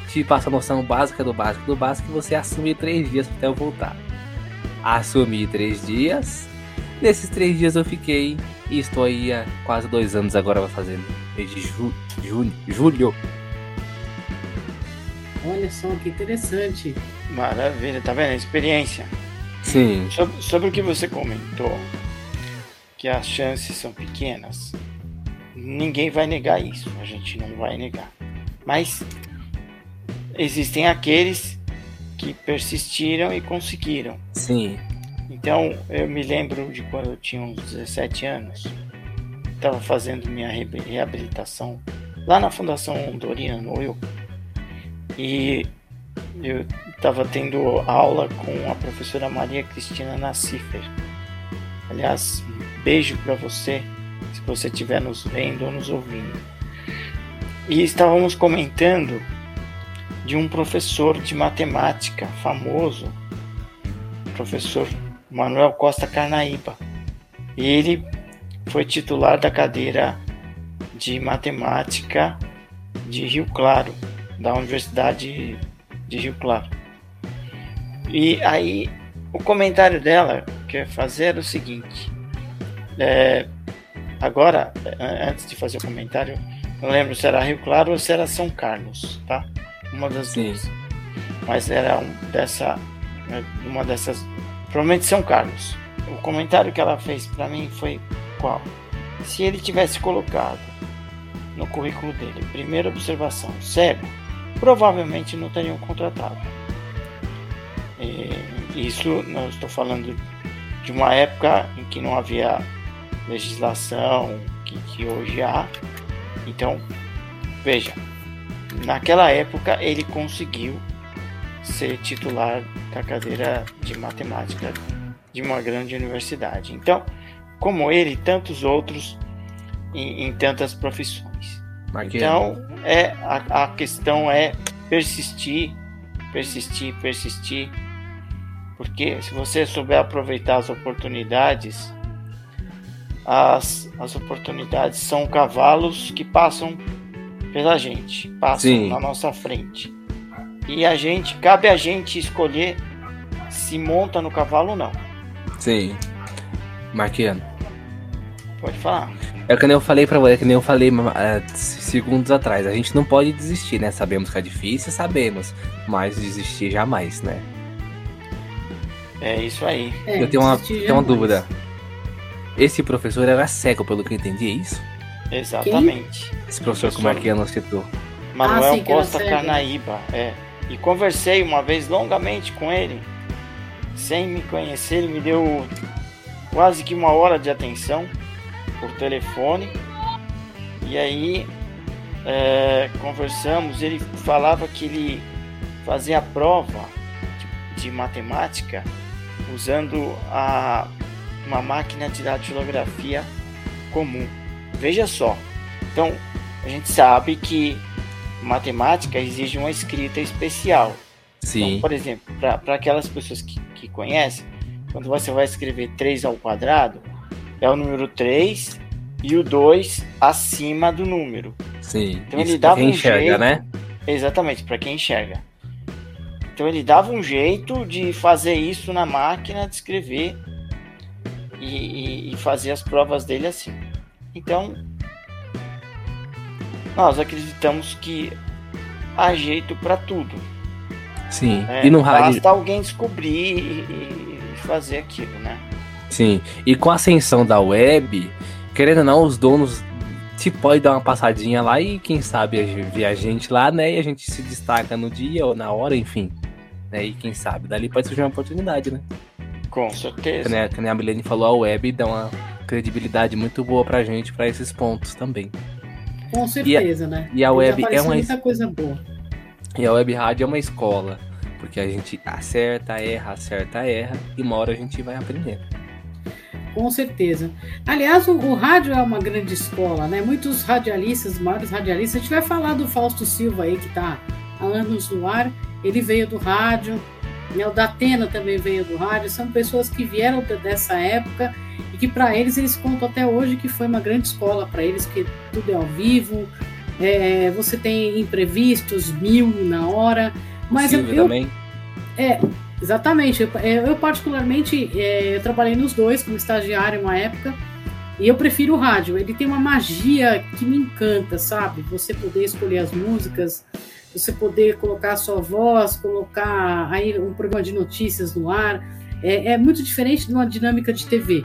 te passa a noção básica do básico do básico e você assume três dias até eu voltar. Assumi três dias. Nesses três dias eu fiquei e estou aí há quase dois anos agora fazendo. Desde ju, junho, julho. Olha só que interessante. Maravilha, tá vendo? Experiência. Sim. Sobre, sobre o que você comentou, que as chances são pequenas, ninguém vai negar isso, a gente não vai negar. Mas existem aqueles que persistiram e conseguiram. Sim. Então, eu me lembro de quando eu tinha uns 17 anos, estava fazendo minha reabilitação lá na Fundação Dorina Noel e eu estava tendo aula com a professora Maria Cristina Nassifer. Aliás, um beijo para você, se você estiver nos vendo ou nos ouvindo. E estávamos comentando de um professor de matemática famoso, professor Manuel Costa Carnaíba. Ele foi titular da cadeira de matemática de Rio Claro, da Universidade de Rio Claro. E aí o comentário dela quer fazer era o seguinte. É, agora, antes de fazer o comentário, não lembro se era Rio Claro ou se era São Carlos, tá? Uma das Sim. duas. Mas era um dessa, uma dessas Provavelmente São Carlos. O comentário que ela fez para mim foi qual? Se ele tivesse colocado no currículo dele, primeira observação, cego, provavelmente não teriam contratado. E isso, não estou falando de uma época em que não havia legislação que, que hoje há. Então, veja, naquela época ele conseguiu ser titular da cadeira de matemática de uma grande universidade. Então, como ele, tantos outros em, em tantas profissões. Então, é a, a questão é persistir, persistir, persistir, porque se você souber aproveitar as oportunidades, as, as oportunidades são cavalos que passam pela gente, passam Sim. na nossa frente. E a gente, cabe a gente escolher se monta no cavalo ou não. Sim. Marquiano. Pode falar. É que nem eu falei pra você, que nem eu falei uh, segundos atrás. A gente não pode desistir, né? Sabemos que é difícil, sabemos. Mas desistir jamais, né? É isso aí. É, eu tenho uma, tenho uma dúvida. Esse professor era cego, pelo que eu entendi, é isso? Exatamente. Quem? Esse professor, professor que o Marquiano citou. Manuel ah, sim, Costa Carnaíba, é. E conversei uma vez longamente com ele, sem me conhecer, ele me deu quase que uma hora de atenção por telefone. E aí é, conversamos, ele falava que ele fazia a prova de, de matemática usando a, uma máquina de datilografia comum. Veja só. Então, a gente sabe que matemática exige uma escrita especial. Sim. Então, por exemplo, para aquelas pessoas que, que conhecem, quando você vai escrever 3 ao quadrado, é o número 3 e o 2 acima do número. Sim. Então ele dava quem um enxerga, jeito, né? Exatamente, para quem enxerga. Então ele dava um jeito de fazer isso na máquina de escrever e, e, e fazer as provas dele assim. Então nós acreditamos que há jeito para tudo. Sim. É, e no rádio. Basta alguém descobrir e, fazer aquilo, né? Sim. E com a ascensão da web, querendo ou não, os donos se pode dar uma passadinha lá e quem sabe ver a gente lá, né? E a gente se destaca no dia ou na hora, enfim. Né? E quem sabe, dali pode surgir uma oportunidade, né? Com certeza. Como a Milene falou, a web dá uma credibilidade muito boa pra gente para esses pontos também. Com certeza, e a, né? E a web é uma muita coisa boa. E a web rádio é uma escola, porque a gente acerta, erra, acerta, erra, e uma hora a gente vai aprendendo. Com certeza. Aliás, o, o, rádio é uma grande escola, né? Muitos radialistas, maiores radialistas, a gente vai falar do Fausto Silva aí, que está há anos no ar, ele veio do rádio, né? o Datena também veio do rádio, são pessoas que vieram dessa época e que para eles eles contam até hoje que foi uma grande escola para eles, que tudo é ao vivo, é, você tem imprevistos mil na hora, mas Silvio eu, também. É, Exatamente. Eu, eu particularmente, é, eu trabalhei nos dois como estagiário uma época. E eu prefiro o rádio. Ele tem uma magia que me encanta, sabe? Você poder escolher as músicas, você poder colocar a sua voz, colocar aí um programa de notícias no ar. É, é muito diferente de uma dinâmica de TV.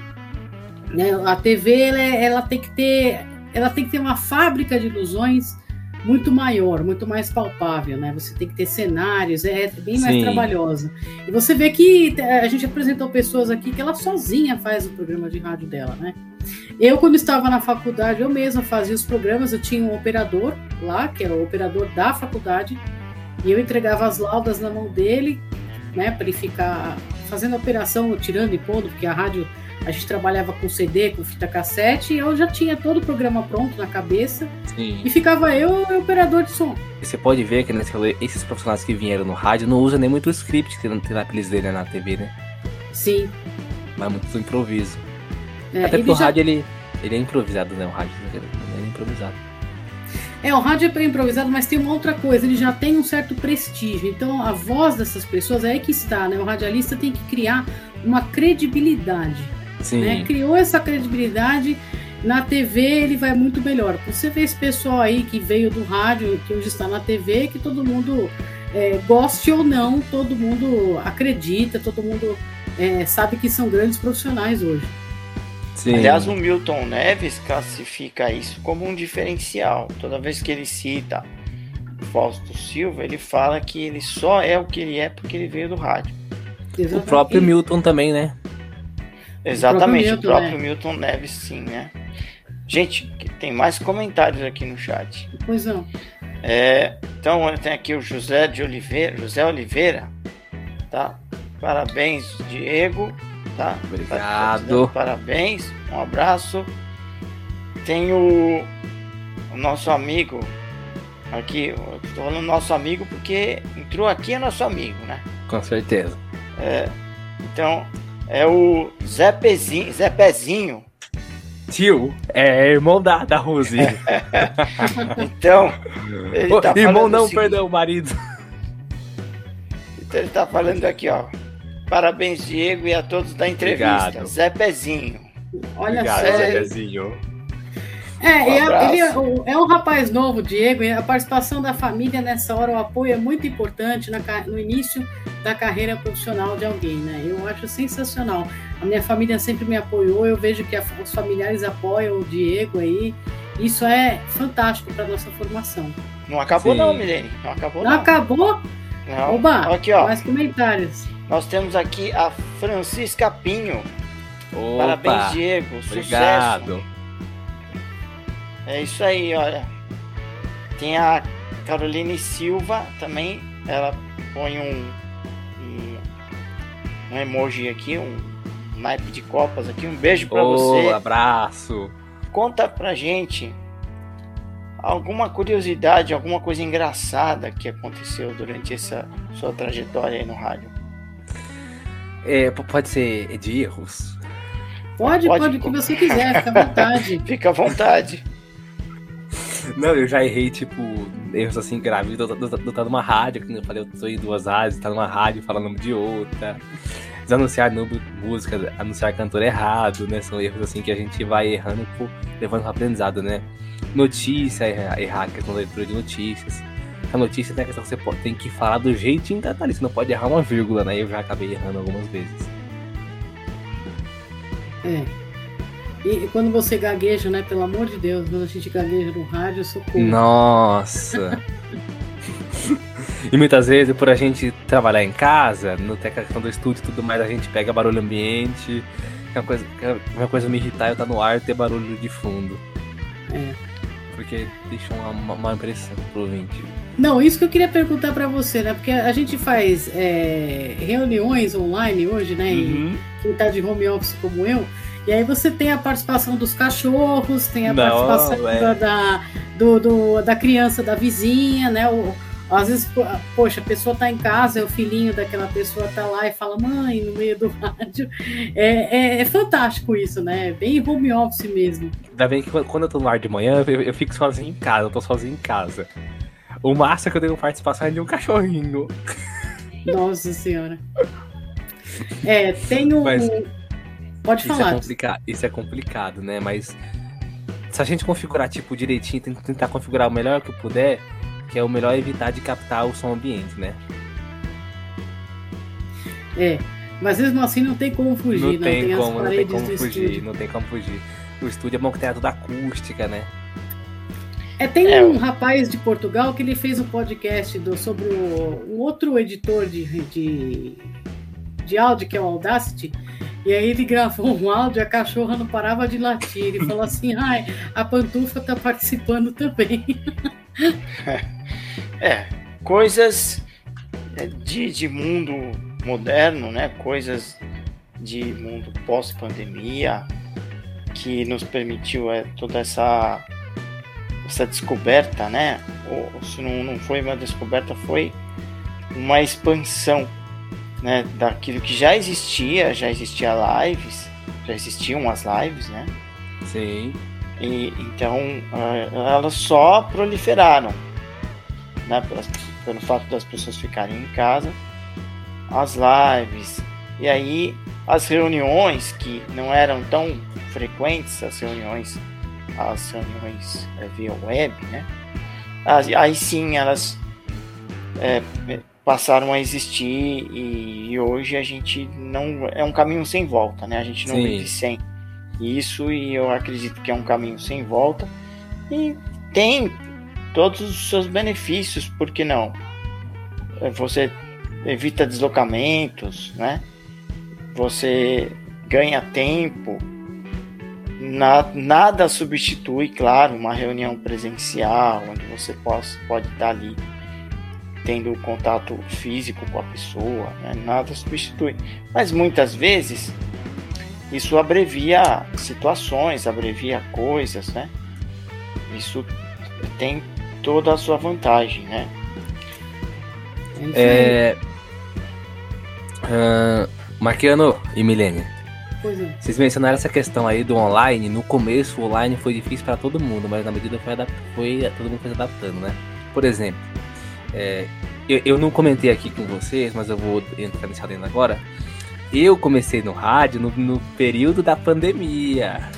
Né? A TV ela, é, ela, tem que ter, ela tem que ter uma fábrica de ilusões muito maior, muito mais palpável, né? Você tem que ter cenários, é bem mais Sim. trabalhosa. E você vê que é, a gente apresentou pessoas aqui que ela sozinha faz o programa de rádio dela, né? Eu, quando estava na faculdade, eu mesma fazia os programas, eu tinha um operador lá, que era o operador da faculdade, e eu entregava as laudas na mão dele, né, para ele ficar fazendo a operação, tirando e pondo, porque a rádio a gente trabalhava com CD, com fita cassete, e eu já tinha todo o programa pronto na cabeça. Sim. E ficava eu e o operador de som. Você pode ver que nesse rolê, esses profissionais que vieram no rádio não usam nem muito o script que tem naqueles dele na TV, né? Sim. Mas muito improviso. É, Até porque o já... rádio ele, ele é improvisado, né? O rádio é improvisado. É, o rádio é improvisado, mas tem uma outra coisa, ele já tem um certo prestígio. Então a voz dessas pessoas é aí que está, né? O radialista tem que criar uma credibilidade. Né? Criou essa credibilidade. Na TV ele vai muito melhor. Você vê esse pessoal aí que veio do rádio, que hoje está na TV, que todo mundo é, goste ou não, todo mundo acredita, todo mundo é, sabe que são grandes profissionais hoje. Sim. Aliás, o Milton Neves classifica isso como um diferencial. Toda vez que ele cita Fausto Silva, ele fala que ele só é o que ele é porque ele veio do rádio. Exatamente. O próprio Milton também, né? Exatamente, o próprio, Milton, o próprio né? Milton Neves, sim, né? Gente, tem mais comentários aqui no chat. Pois não. É, então tem aqui o José de Oliveira, José Oliveira, tá? Parabéns, Diego, tá? Obrigado. Tá parabéns, um abraço. Tem o, o nosso amigo aqui, estou falando nosso amigo porque entrou aqui é nosso amigo, né? Com certeza. É, então, é o Zé Pezinho. Zé Pezinho. Tio, é irmão da, da Rose. então, ele tá Irmão não, seguinte, perdão, marido. Então ele tá falando aqui, ó. Parabéns, Diego, e a todos da entrevista. Obrigado. Zé Pezinho. Olha Obrigado, só. Zé Pezinho. É, um ele é, é, um rapaz novo, Diego, e a participação da família nessa hora, o apoio é muito importante na, no início da carreira profissional de alguém, né? Eu acho sensacional. A minha família sempre me apoiou, eu vejo que a, os familiares apoiam o Diego aí. Isso é fantástico para nossa formação. Não acabou Sim. não, Milene. Não acabou não. Não acabou? Não. Oba, aqui, ó. mais comentários. Nós temos aqui a Francisca Pinho. Opa, Parabéns, Diego. Obrigado. Sucesso. É isso aí, olha. Tem a Caroline Silva também. Ela põe um, um, um emoji aqui, um naipe de copas aqui. Um beijo para oh, você. abraço. Conta pra gente alguma curiosidade, alguma coisa engraçada que aconteceu durante essa sua trajetória aí no rádio. É, pode ser de erros. Pode, pode, pode o que você quiser, fica à vontade. fica à vontade. Não, eu já errei, tipo, erros assim graves. Eu tô, tá numa rádio, que eu falei, eu tô em duas áreas, tá numa rádio falando nome de outra. Desanunciar música, anunciar cantor errado, né? São erros assim que a gente vai errando, por, levando pro aprendizado, né? Notícia, errar, errar questão da leitura de notícias. A notícia tem a questão que você tem que falar do jeitinho que tá ali, você não pode errar uma vírgula, né? Eu já acabei errando algumas vezes. É. E quando você gagueja, né? Pelo amor de Deus, quando a gente gagueja no rádio, socorro. Nossa! e muitas vezes, por a gente trabalhar em casa, no tem a questão do estúdio e tudo mais, a gente pega barulho ambiente. É uma coisa, é uma coisa me irritar eu estar tá no ar e ter barulho de fundo. É. Porque deixa uma má impressão pro ouvinte. Não, isso que eu queria perguntar para você, né? Porque a gente faz é, reuniões online hoje, né? Uhum. E quem tá de home office como eu, e aí você tem a participação dos cachorros, tem a Não, participação é. da, do, do, da criança da vizinha, né? O, às vezes, poxa, a pessoa tá em casa, é o filhinho daquela pessoa tá lá e fala, mãe, no meio do rádio. É, é, é fantástico isso, né? É bem home office mesmo. Ainda bem que quando eu tô no ar de manhã, eu, eu fico sozinho em casa, eu tô sozinho em casa. O máximo que eu tenho participação é de um cachorrinho. Nossa senhora. É, tem um. Mas Pode Isso é, falar. complica... Isso é complicado, né? Mas se a gente configurar tipo direitinho, tem- tentar configurar o melhor que puder, que é o melhor evitar de captar o som ambiente, né? É. Mas mesmo assim não tem como fugir, não não, tem, tem, como, as não tem como do fugir, estúdio. não tem como fugir. O estúdio é bom que tem a toda acústica, né? É, tem É, um rapaz de Portugal que ele fez um podcast do, sobre o, um outro editor de, de, de áudio, que é o Audacity, e aí ele gravou um áudio a cachorra não parava de latir. Ele falou assim, ai, a pantufa tá participando também. É, coisas é, de, de mundo moderno, né? Coisas de mundo pós-pandemia que nos permitiu é, toda essa essa descoberta, né? Ou se não, não foi uma descoberta, foi uma expansão, né? Daquilo que já existia, já existia lives, já existiam as lives, né? Sim. E, então ah, elas só proliferaram, né? Pelas- Pelo fato das pessoas ficarem em casa, as lives e aí as reuniões que não eram tão frequentes, as reuniões, as reuniões eh, via web, né? As- aí sim elas eh, eh, passaram a existir e, e hoje a gente não é um caminho sem volta, né? A gente não Sim. vive sem isso e eu acredito que é um caminho sem volta e tem todos os seus benefícios, por que não? Eh, Você evita deslocamentos, né? Você ganha tempo. Na- nada substitui, claro, uma reunião presencial, onde você possa, pode estar ali tendo contato físico com a pessoa, né? nada substitui. Mas muitas vezes isso abrevia situações, abrevia coisas, né? Isso tem toda a sua vantagem, né? É aí. É... ah, Marquiano e Milene, é. vocês mencionaram essa questão aí do online. No começo, o online foi difícil para todo mundo, mas na medida foi, foi todo mundo foi se adaptando, né? Por exemplo, é, eu, eu não comentei aqui com vocês, mas eu vou entrar nesse adendo agora. Eu comecei no rádio no, no período da pandemia.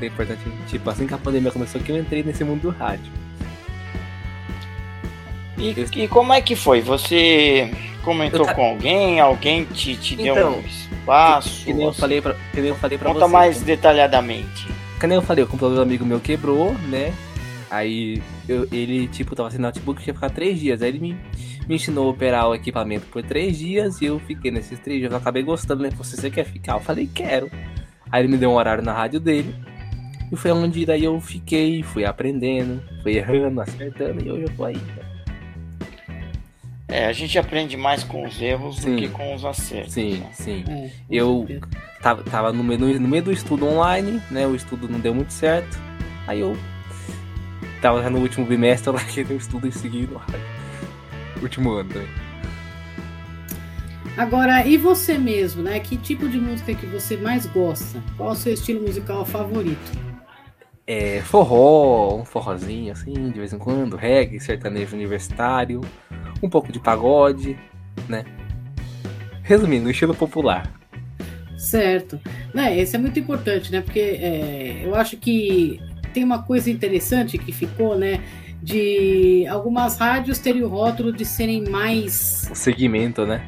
É importante, tipo, assim que a pandemia começou, que eu entrei nesse mundo do rádio. E, e como é que foi? Você comentou Eu ta- com alguém? Alguém te, te deu Então, um espaço? Que nem eu Você- falei pra, que eu falei pra Conta vocês, mais né? detalhadamente. Que nem eu falei, o computador do amigo meu quebrou, né? Aí eu- ele, tipo, tava sem notebook que ia ficar três dias. Aí ele me, me ensinou a operar o equipamento por três dias e eu fiquei nesses três dias. Eu acabei gostando, né? Você, você quer ficar? Eu falei, quero. Aí ele me deu um horário na rádio dele. E foi onde daí eu fiquei, fui aprendendo, fui errando, acertando e hoje eu tô aí. É, a gente aprende mais com os erros Sim. do que com os acertos. Sim, né? sim. É, Eu-. Tava, tava no, meio, no meio do estudo online, né? O estudo não deu muito certo. Aí eu tava já no último bimestre, eu larguei o estudo e segui no rádio. Último ano também. Agora, e você mesmo, né? Que tipo de música que você mais gosta? Qual o seu estilo musical favorito? É, forró, um forrozinho assim, de vez em quando, reggae, sertanejo universitário, um pouco de pagode, né? Resumindo, estilo popular. Certo. Né, esse é muito importante, né? Porque é, eu acho que tem uma coisa interessante que ficou, né? De algumas rádios terem o rótulo de serem mais O segmento, né?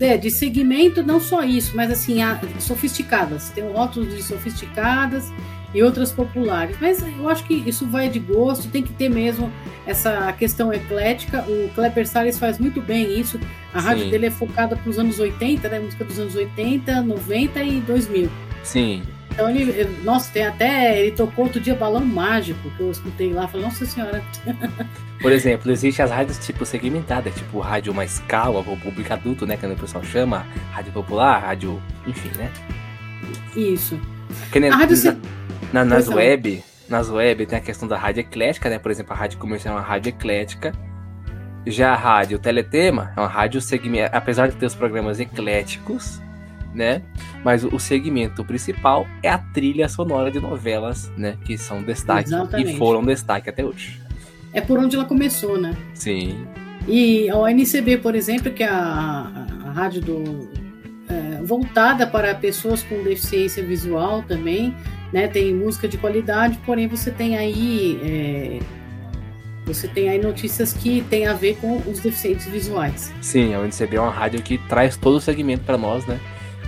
é, de segmento, não só isso, mas assim, a- sofisticadas. Tem o rótulo de sofisticadas e outras populares. Mas eu acho que isso vai de gosto, tem que ter mesmo essa questão eclética. O Kleber Salles faz muito bem isso. A rádio Sim. dele é focada para os anos 80, né? Música dos anos 80, 90 e 2000. Sim. Então ele, ele- nossa, tem até, ele tocou outro dia Balão Mágico, que eu escutei lá, falei, nossa senhora, Por exemplo, existem as rádios tipo segmentadas, tipo rádio mais calma, o público adulto, né? Que o pessoal chama, rádio popular, rádio. enfim, né? isso. Que A rádio na- na- nas Pois não. web, nas web tem a questão da rádio eclética, né? Por exemplo, a rádio comercial é uma rádio eclética. Já a rádio Teletema é uma rádio segmento, apesar de ter os programas ecléticos, né? Mas o segmento principal é a trilha sonora de novelas, né? Que são destaque Exatamente. e foram destaque até hoje. É por onde ela começou, né? Sim. E a NCB, por exemplo, que é a, a rádio do, é, voltada para pessoas com deficiência visual também, né? Tem música de qualidade, porém você tem aí é, você tem aí notícias que tem a ver com os deficientes visuais. Sim, a UNCB é uma rádio que traz todo o segmento para nós, né?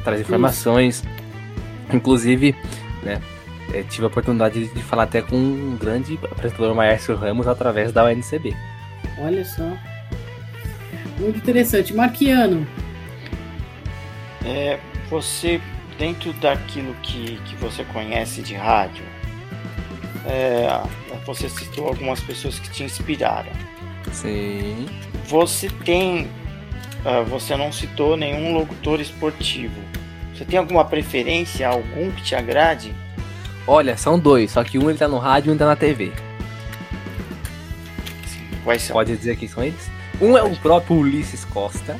Traz informações, Isso. inclusive, né? É, tive a oportunidade de falar até com um grande apresentador, Maestro Ramos, através da UNCB. Olha só. Muito interessante. Marquiano. É, você, dentro daquilo que, que você conhece de rádio, é, você citou algumas pessoas que te inspiraram. Sim. Você tem. Uh, você não citou nenhum locutor esportivo. Você tem alguma preferência, algum que te agrade? Olha, são dois, só que um ele tá no rádio e um tá na TV. Sim, quais são? Pode dizer que são eles? Um é o próprio Ulisses Costa.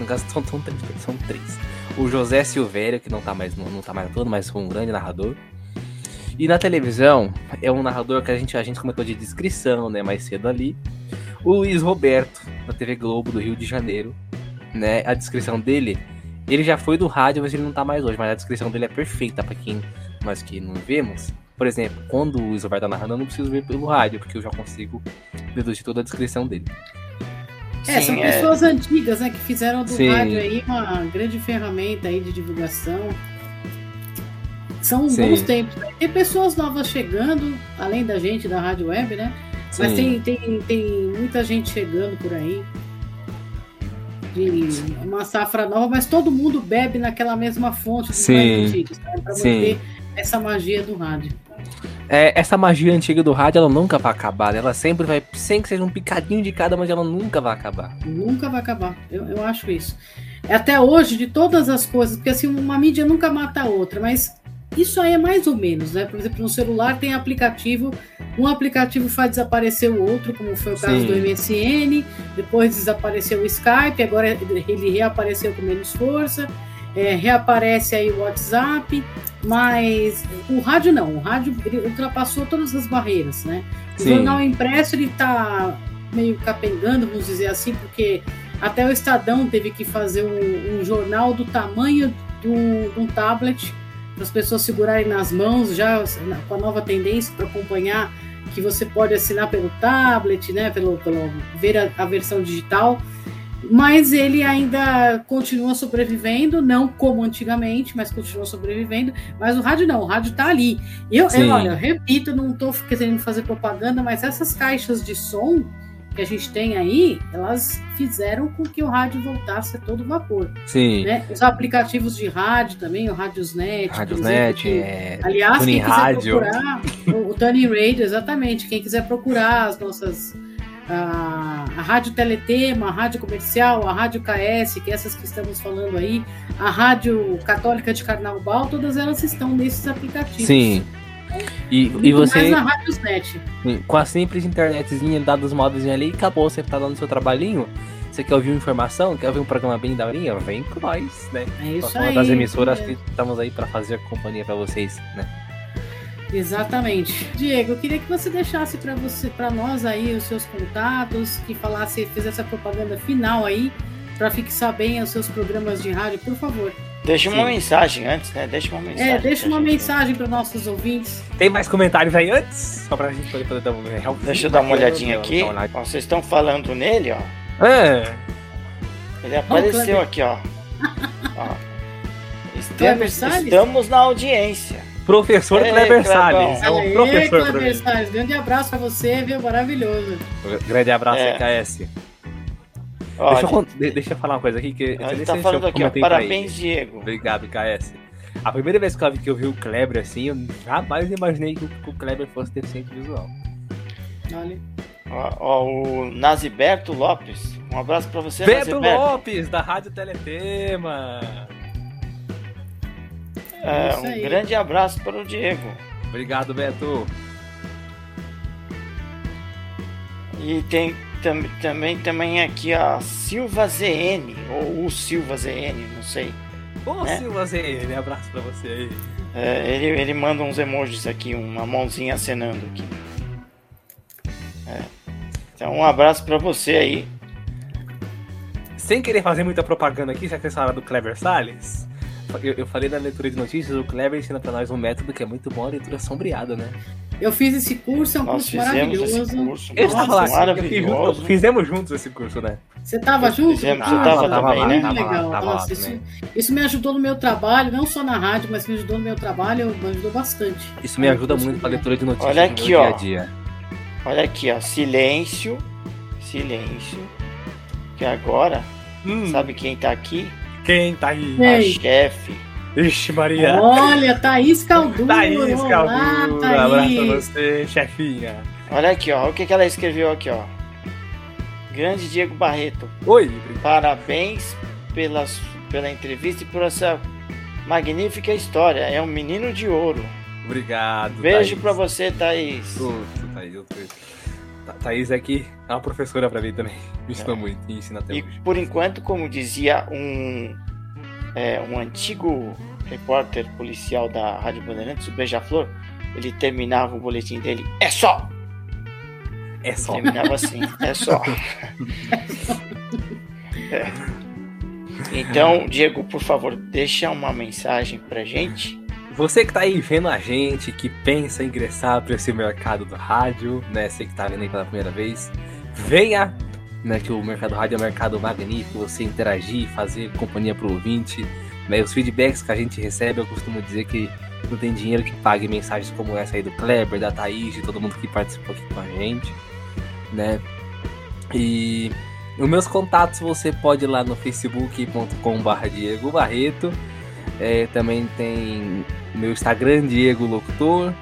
No caso, são, são, três, são três. O José Silvério, que não tá mais, não, não tá mais todo, mas foi um grande narrador. E na televisão, é um narrador que a gente, a gente comentou de descrição, né, mais cedo ali. O Luiz Roberto, da TV Globo do Rio de Janeiro, né? A descrição dele, ele já foi do rádio, mas ele não tá mais hoje, mas a descrição dele é perfeita para quem nós que não vemos. Por exemplo, quando o Luiz Roberto tá narrando, eu não preciso ver pelo rádio, porque eu já consigo deduzir toda a descrição dele. É, Sim, são é... pessoas antigas, né, que fizeram do Sim. rádio aí uma grande ferramenta aí de divulgação. São Sim. bons tempos. Né? Tem pessoas novas chegando, além da gente da rádio web, né? Sim. Mas tem, tem, tem muita gente chegando por aí. De uma safra nova, mas todo mundo bebe naquela mesma fonte dos Sim. antigos, né? Pra manter essa magia do rádio. É, essa magia antiga do rádio, ela nunca vai acabar. Né? Ela sempre vai, sem que seja um picadinho de cada, mas ela nunca vai acabar. Nunca vai acabar. Eu, eu acho isso. Até hoje, de todas as coisas, porque assim, uma mídia nunca mata a outra, mas isso aí é mais ou menos, né? Por exemplo, no celular tem aplicativo, um aplicativo faz desaparecer o outro, como foi o caso Sim. do MSN, depois desapareceu o Skype, agora ele reapareceu com menos força, é, reaparece aí o WhatsApp, mas o rádio não, o rádio ultrapassou todas as barreiras, né? O Sim. jornal impresso ele tá meio capengando, vamos dizer assim, porque até o Estadão teve que fazer um, um jornal do tamanho de um tablet para as pessoas segurarem nas mãos, já com a nova tendência para acompanhar que você pode assinar pelo tablet, né, pelo, pelo ver a, a, versão digital, mas ele ainda continua sobrevivendo, não como antigamente, mas continua sobrevivendo. Mas o rádio não, o rádio está ali. Eu, eu, olha, eu repito, não estou querendo fazer propaganda, mas essas caixas de som que a gente tem aí, elas fizeram com que o rádio voltasse a todo vapor. Sim. Né? Os aplicativos de rádio também, o Radiosnet. Radiosnet, que, é... Aliás, Tony quem quiser rádio. procurar, o, o Tony Radio, exatamente, quem quiser procurar as nossas... A, a Rádio Teletema, a Rádio Comercial, a Rádio KS, que é essas que estamos falando aí, a Rádio Católica de Carnaval, todas elas estão nesses aplicativos. Sim. E, e você. Com a simples internetzinha, dados modos ali, acabou. Você tá dando seu trabalhinho. Você quer ouvir informação? Quer ouvir um programa bem daorinha? Vem com nós, né? É isso aí. das emissoras é. que estamos aí para fazer companhia para vocês, né? Exatamente. Diego, eu queria que você deixasse para você, para nós aí os seus contatos, que falasse, fizesse a propaganda final aí para fixar bem os seus programas de rádio, por favor. Deixa uma Sim. mensagem antes, né? Deixa uma mensagem. É, deixa uma mensagem para nossos ouvintes. Tem mais comentários aí antes? Só pra gente poder, poder dar um real. Deixa eu dar uma olhadinha aqui. Ó, vocês estão falando nele, ó. É. Ele apareceu aqui, ó. ó. Estamos, estamos na audiência. Professor Ei, Kleber Salles. É um professor. Kleber Salles. Grande abraço pra você, viu? Maravilhoso. Grande abraço, é. EKS. Deixa eu, deixa eu falar uma coisa aqui que. Ele tá falando aqui, ó, parabéns, Diego. Obrigado, KS. A primeira vez que eu, vi, que eu vi o Kleber assim, eu jamais imaginei que o, Kleber fosse deficiente visual. Olha. Ó, ó, o Naziberto Lopes. Um abraço pra você, Beto Naziberto. Lopes, da Rádio Teletema. É, um grande abraço para o Diego. Obrigado, Beto. E tem tam, também, também aqui a Silva ZN, ou o Silva ZN, não sei. Ô né? Silva ZN, abraço pra você aí. É, ele, ele manda uns emojis aqui, uma mãozinha acenando aqui. É. Então um abraço pra você aí. sem querer fazer muita propaganda aqui, já que você fala do Clever Salles, eu, eu, falei na leitura de notícias, o Clever ensina pra nós um método que é muito bom, a leitura sombreada, né? Eu fiz esse curso, é um Nós curso maravilhoso. Esse curso, Eu estava maravilhoso. fizemos juntos esse curso, né? Você tava junto? Fizemos, você tava tava também, lá, né? muito Tava legal. lá Nossa, isso, também. isso me ajudou no meu trabalho, não só na rádio, mas me ajudou no meu trabalho, me ajudou bastante. Isso me ajuda muito pra leitura de notícias Olha no aqui, meu ó. dia a dia. Olha aqui, ó. Silêncio. Silêncio. Que agora, Hum, sabe quem tá aqui? quem tá aí? Ei. A chefe. Ixi, Maria. Olha, Thaís Caldura. Thaís Olá, Caldura, abraço pra você, chefinha. Olha aqui, ó. O que, que ela escreveu aqui, ó. Grande Diego Barreto. Oi, Parabéns pela, pela entrevista e por essa magnífica história. É um menino de ouro. obrigado. Beijo Thaís. pra você, Thaís. Puta, Thaís, eu tô- Tha- Thaís aqui é uma professora pra mim também. Me ensinou muito e ensina até E hoje. por enquanto, como dizia um, é, um antigo repórter policial da Rádio Bandeirantes, o Beija-Flor, ele terminava o boletim dele, é só! É só. Terminava assim, é só. É. Então, Diego, por favor, deixa uma mensagem pra gente. Você que tá aí vendo a gente, que pensa em ingressar para esse mercado do rádio, né? Você que tá vendo aí pela primeira vez, venha, né? Que o mercado do rádio é um mercado magnífico, você interagir, fazer companhia pro ouvinte, né? Os feedbacks que a gente recebe, eu costumo dizer que não tem dinheiro que pague mensagens como essa aí do Kleber, da Thaís, de todo mundo que participou aqui com a gente, né? E os meus contatos você pode ir lá no facebook.com.br Diego Barreto. É, também tem meu Instagram, Diego Locutor.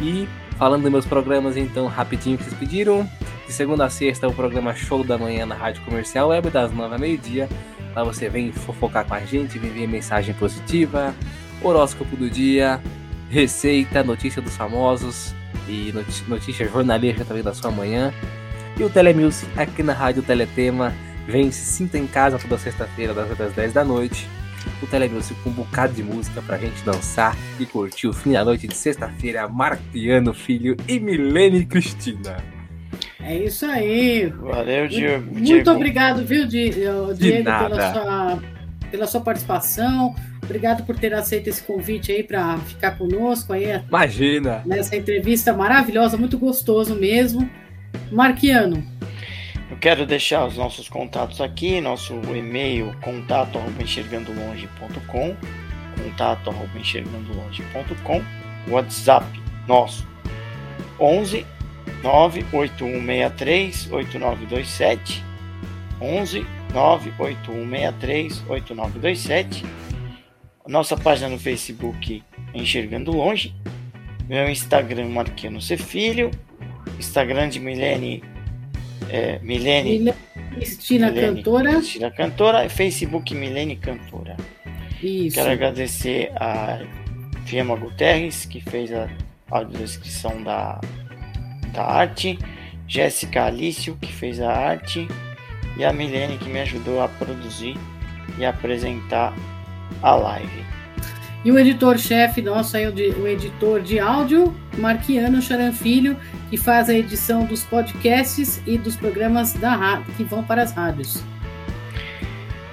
E falando dos meus programas, então, rapidinho que vocês pediram. De segunda a sexta, o programa Show da Manhã na Rádio Comercial Web, das nove a meio-dia. Lá você vem fofocar com a gente, vem ver mensagem positiva, horóscopo do dia, receita, notícia dos famosos e notícia jornalística também da sua manhã. E o Telemusic aqui na Rádio Teletema. Vem, se sinta em casa toda sexta-feira, das 8 às 10 da noite o Telemusic com um bocado de música pra gente dançar e curtir o fim da noite de sexta-feira. Marco Piano, filho e Milene Cristina. É isso aí. Valeu, Diego. Muito Diego. obrigado, viu, eh, Diego, pela sua, pela sua participação. Obrigado por ter aceito esse convite aí para ficar conosco aí Imagina! nessa entrevista maravilhosa, muito gostoso mesmo. Marquiano, Eu quero deixar os nossos contatos aqui, nosso e-mail contato enxergandolonge.com, contato enxergandolonge.com, WhatsApp nosso 11 98163 8927 11 98163 8927 nossa página no Facebook Enxergando Longe meu Instagram Marquiano C Filho Instagram de Milene é, Milene Milene Cristina Milene Cantora. Cristina Cantora, Facebook Milene Cantora. Isso. Quero agradecer a Fiamma Guterres, que fez a audiodescrição da, da arte, Jéssica Alício, que fez a arte, e a Milene, que me ajudou a produzir e apresentar a live. E o editor-chefe nosso aí, o, editor de áudio, Marquiano Charanfilho, que faz a edição dos podcasts e dos programas da rádio, que vão para as rádios.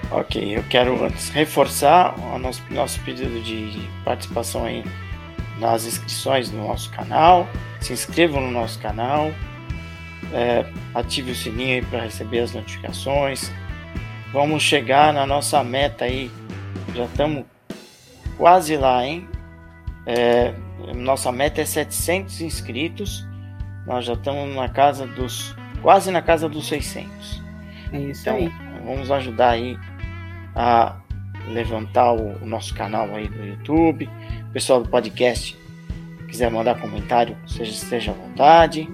Ok, eu quero antes reforçar o nosso, nosso pedido de participação aí nas inscrições no nosso canal. Se inscrevam no nosso canal, é, ative o sininho aí para receber as notificações. Vamos chegar na nossa meta aí, já estamos quase lá, hein? É, nossa meta é 700 inscritos, nós já estamos na casa dos, quase na casa dos 600. É isso Então, aí. vamos ajudar aí a levantar o, o nosso canal aí do YouTube. O pessoal do podcast quiser mandar comentário, seja esteja à vontade.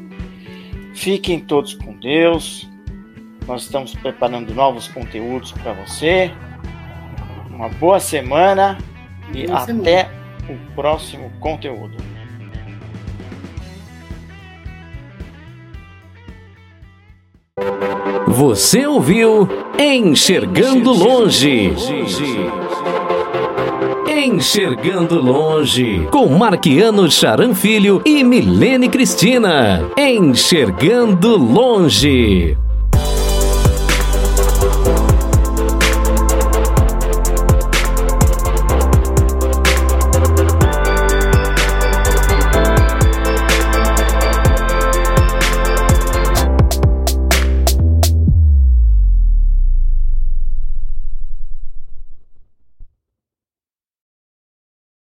Fiquem todos com Deus. Nós estamos preparando novos conteúdos para você. Uma boa semana e Boa até o próximo conteúdo. Você ouviu Enxergando Longe. Enxergando Longe, com Marquiano Charan Filho e Milene Cristina. Enxergando Longe.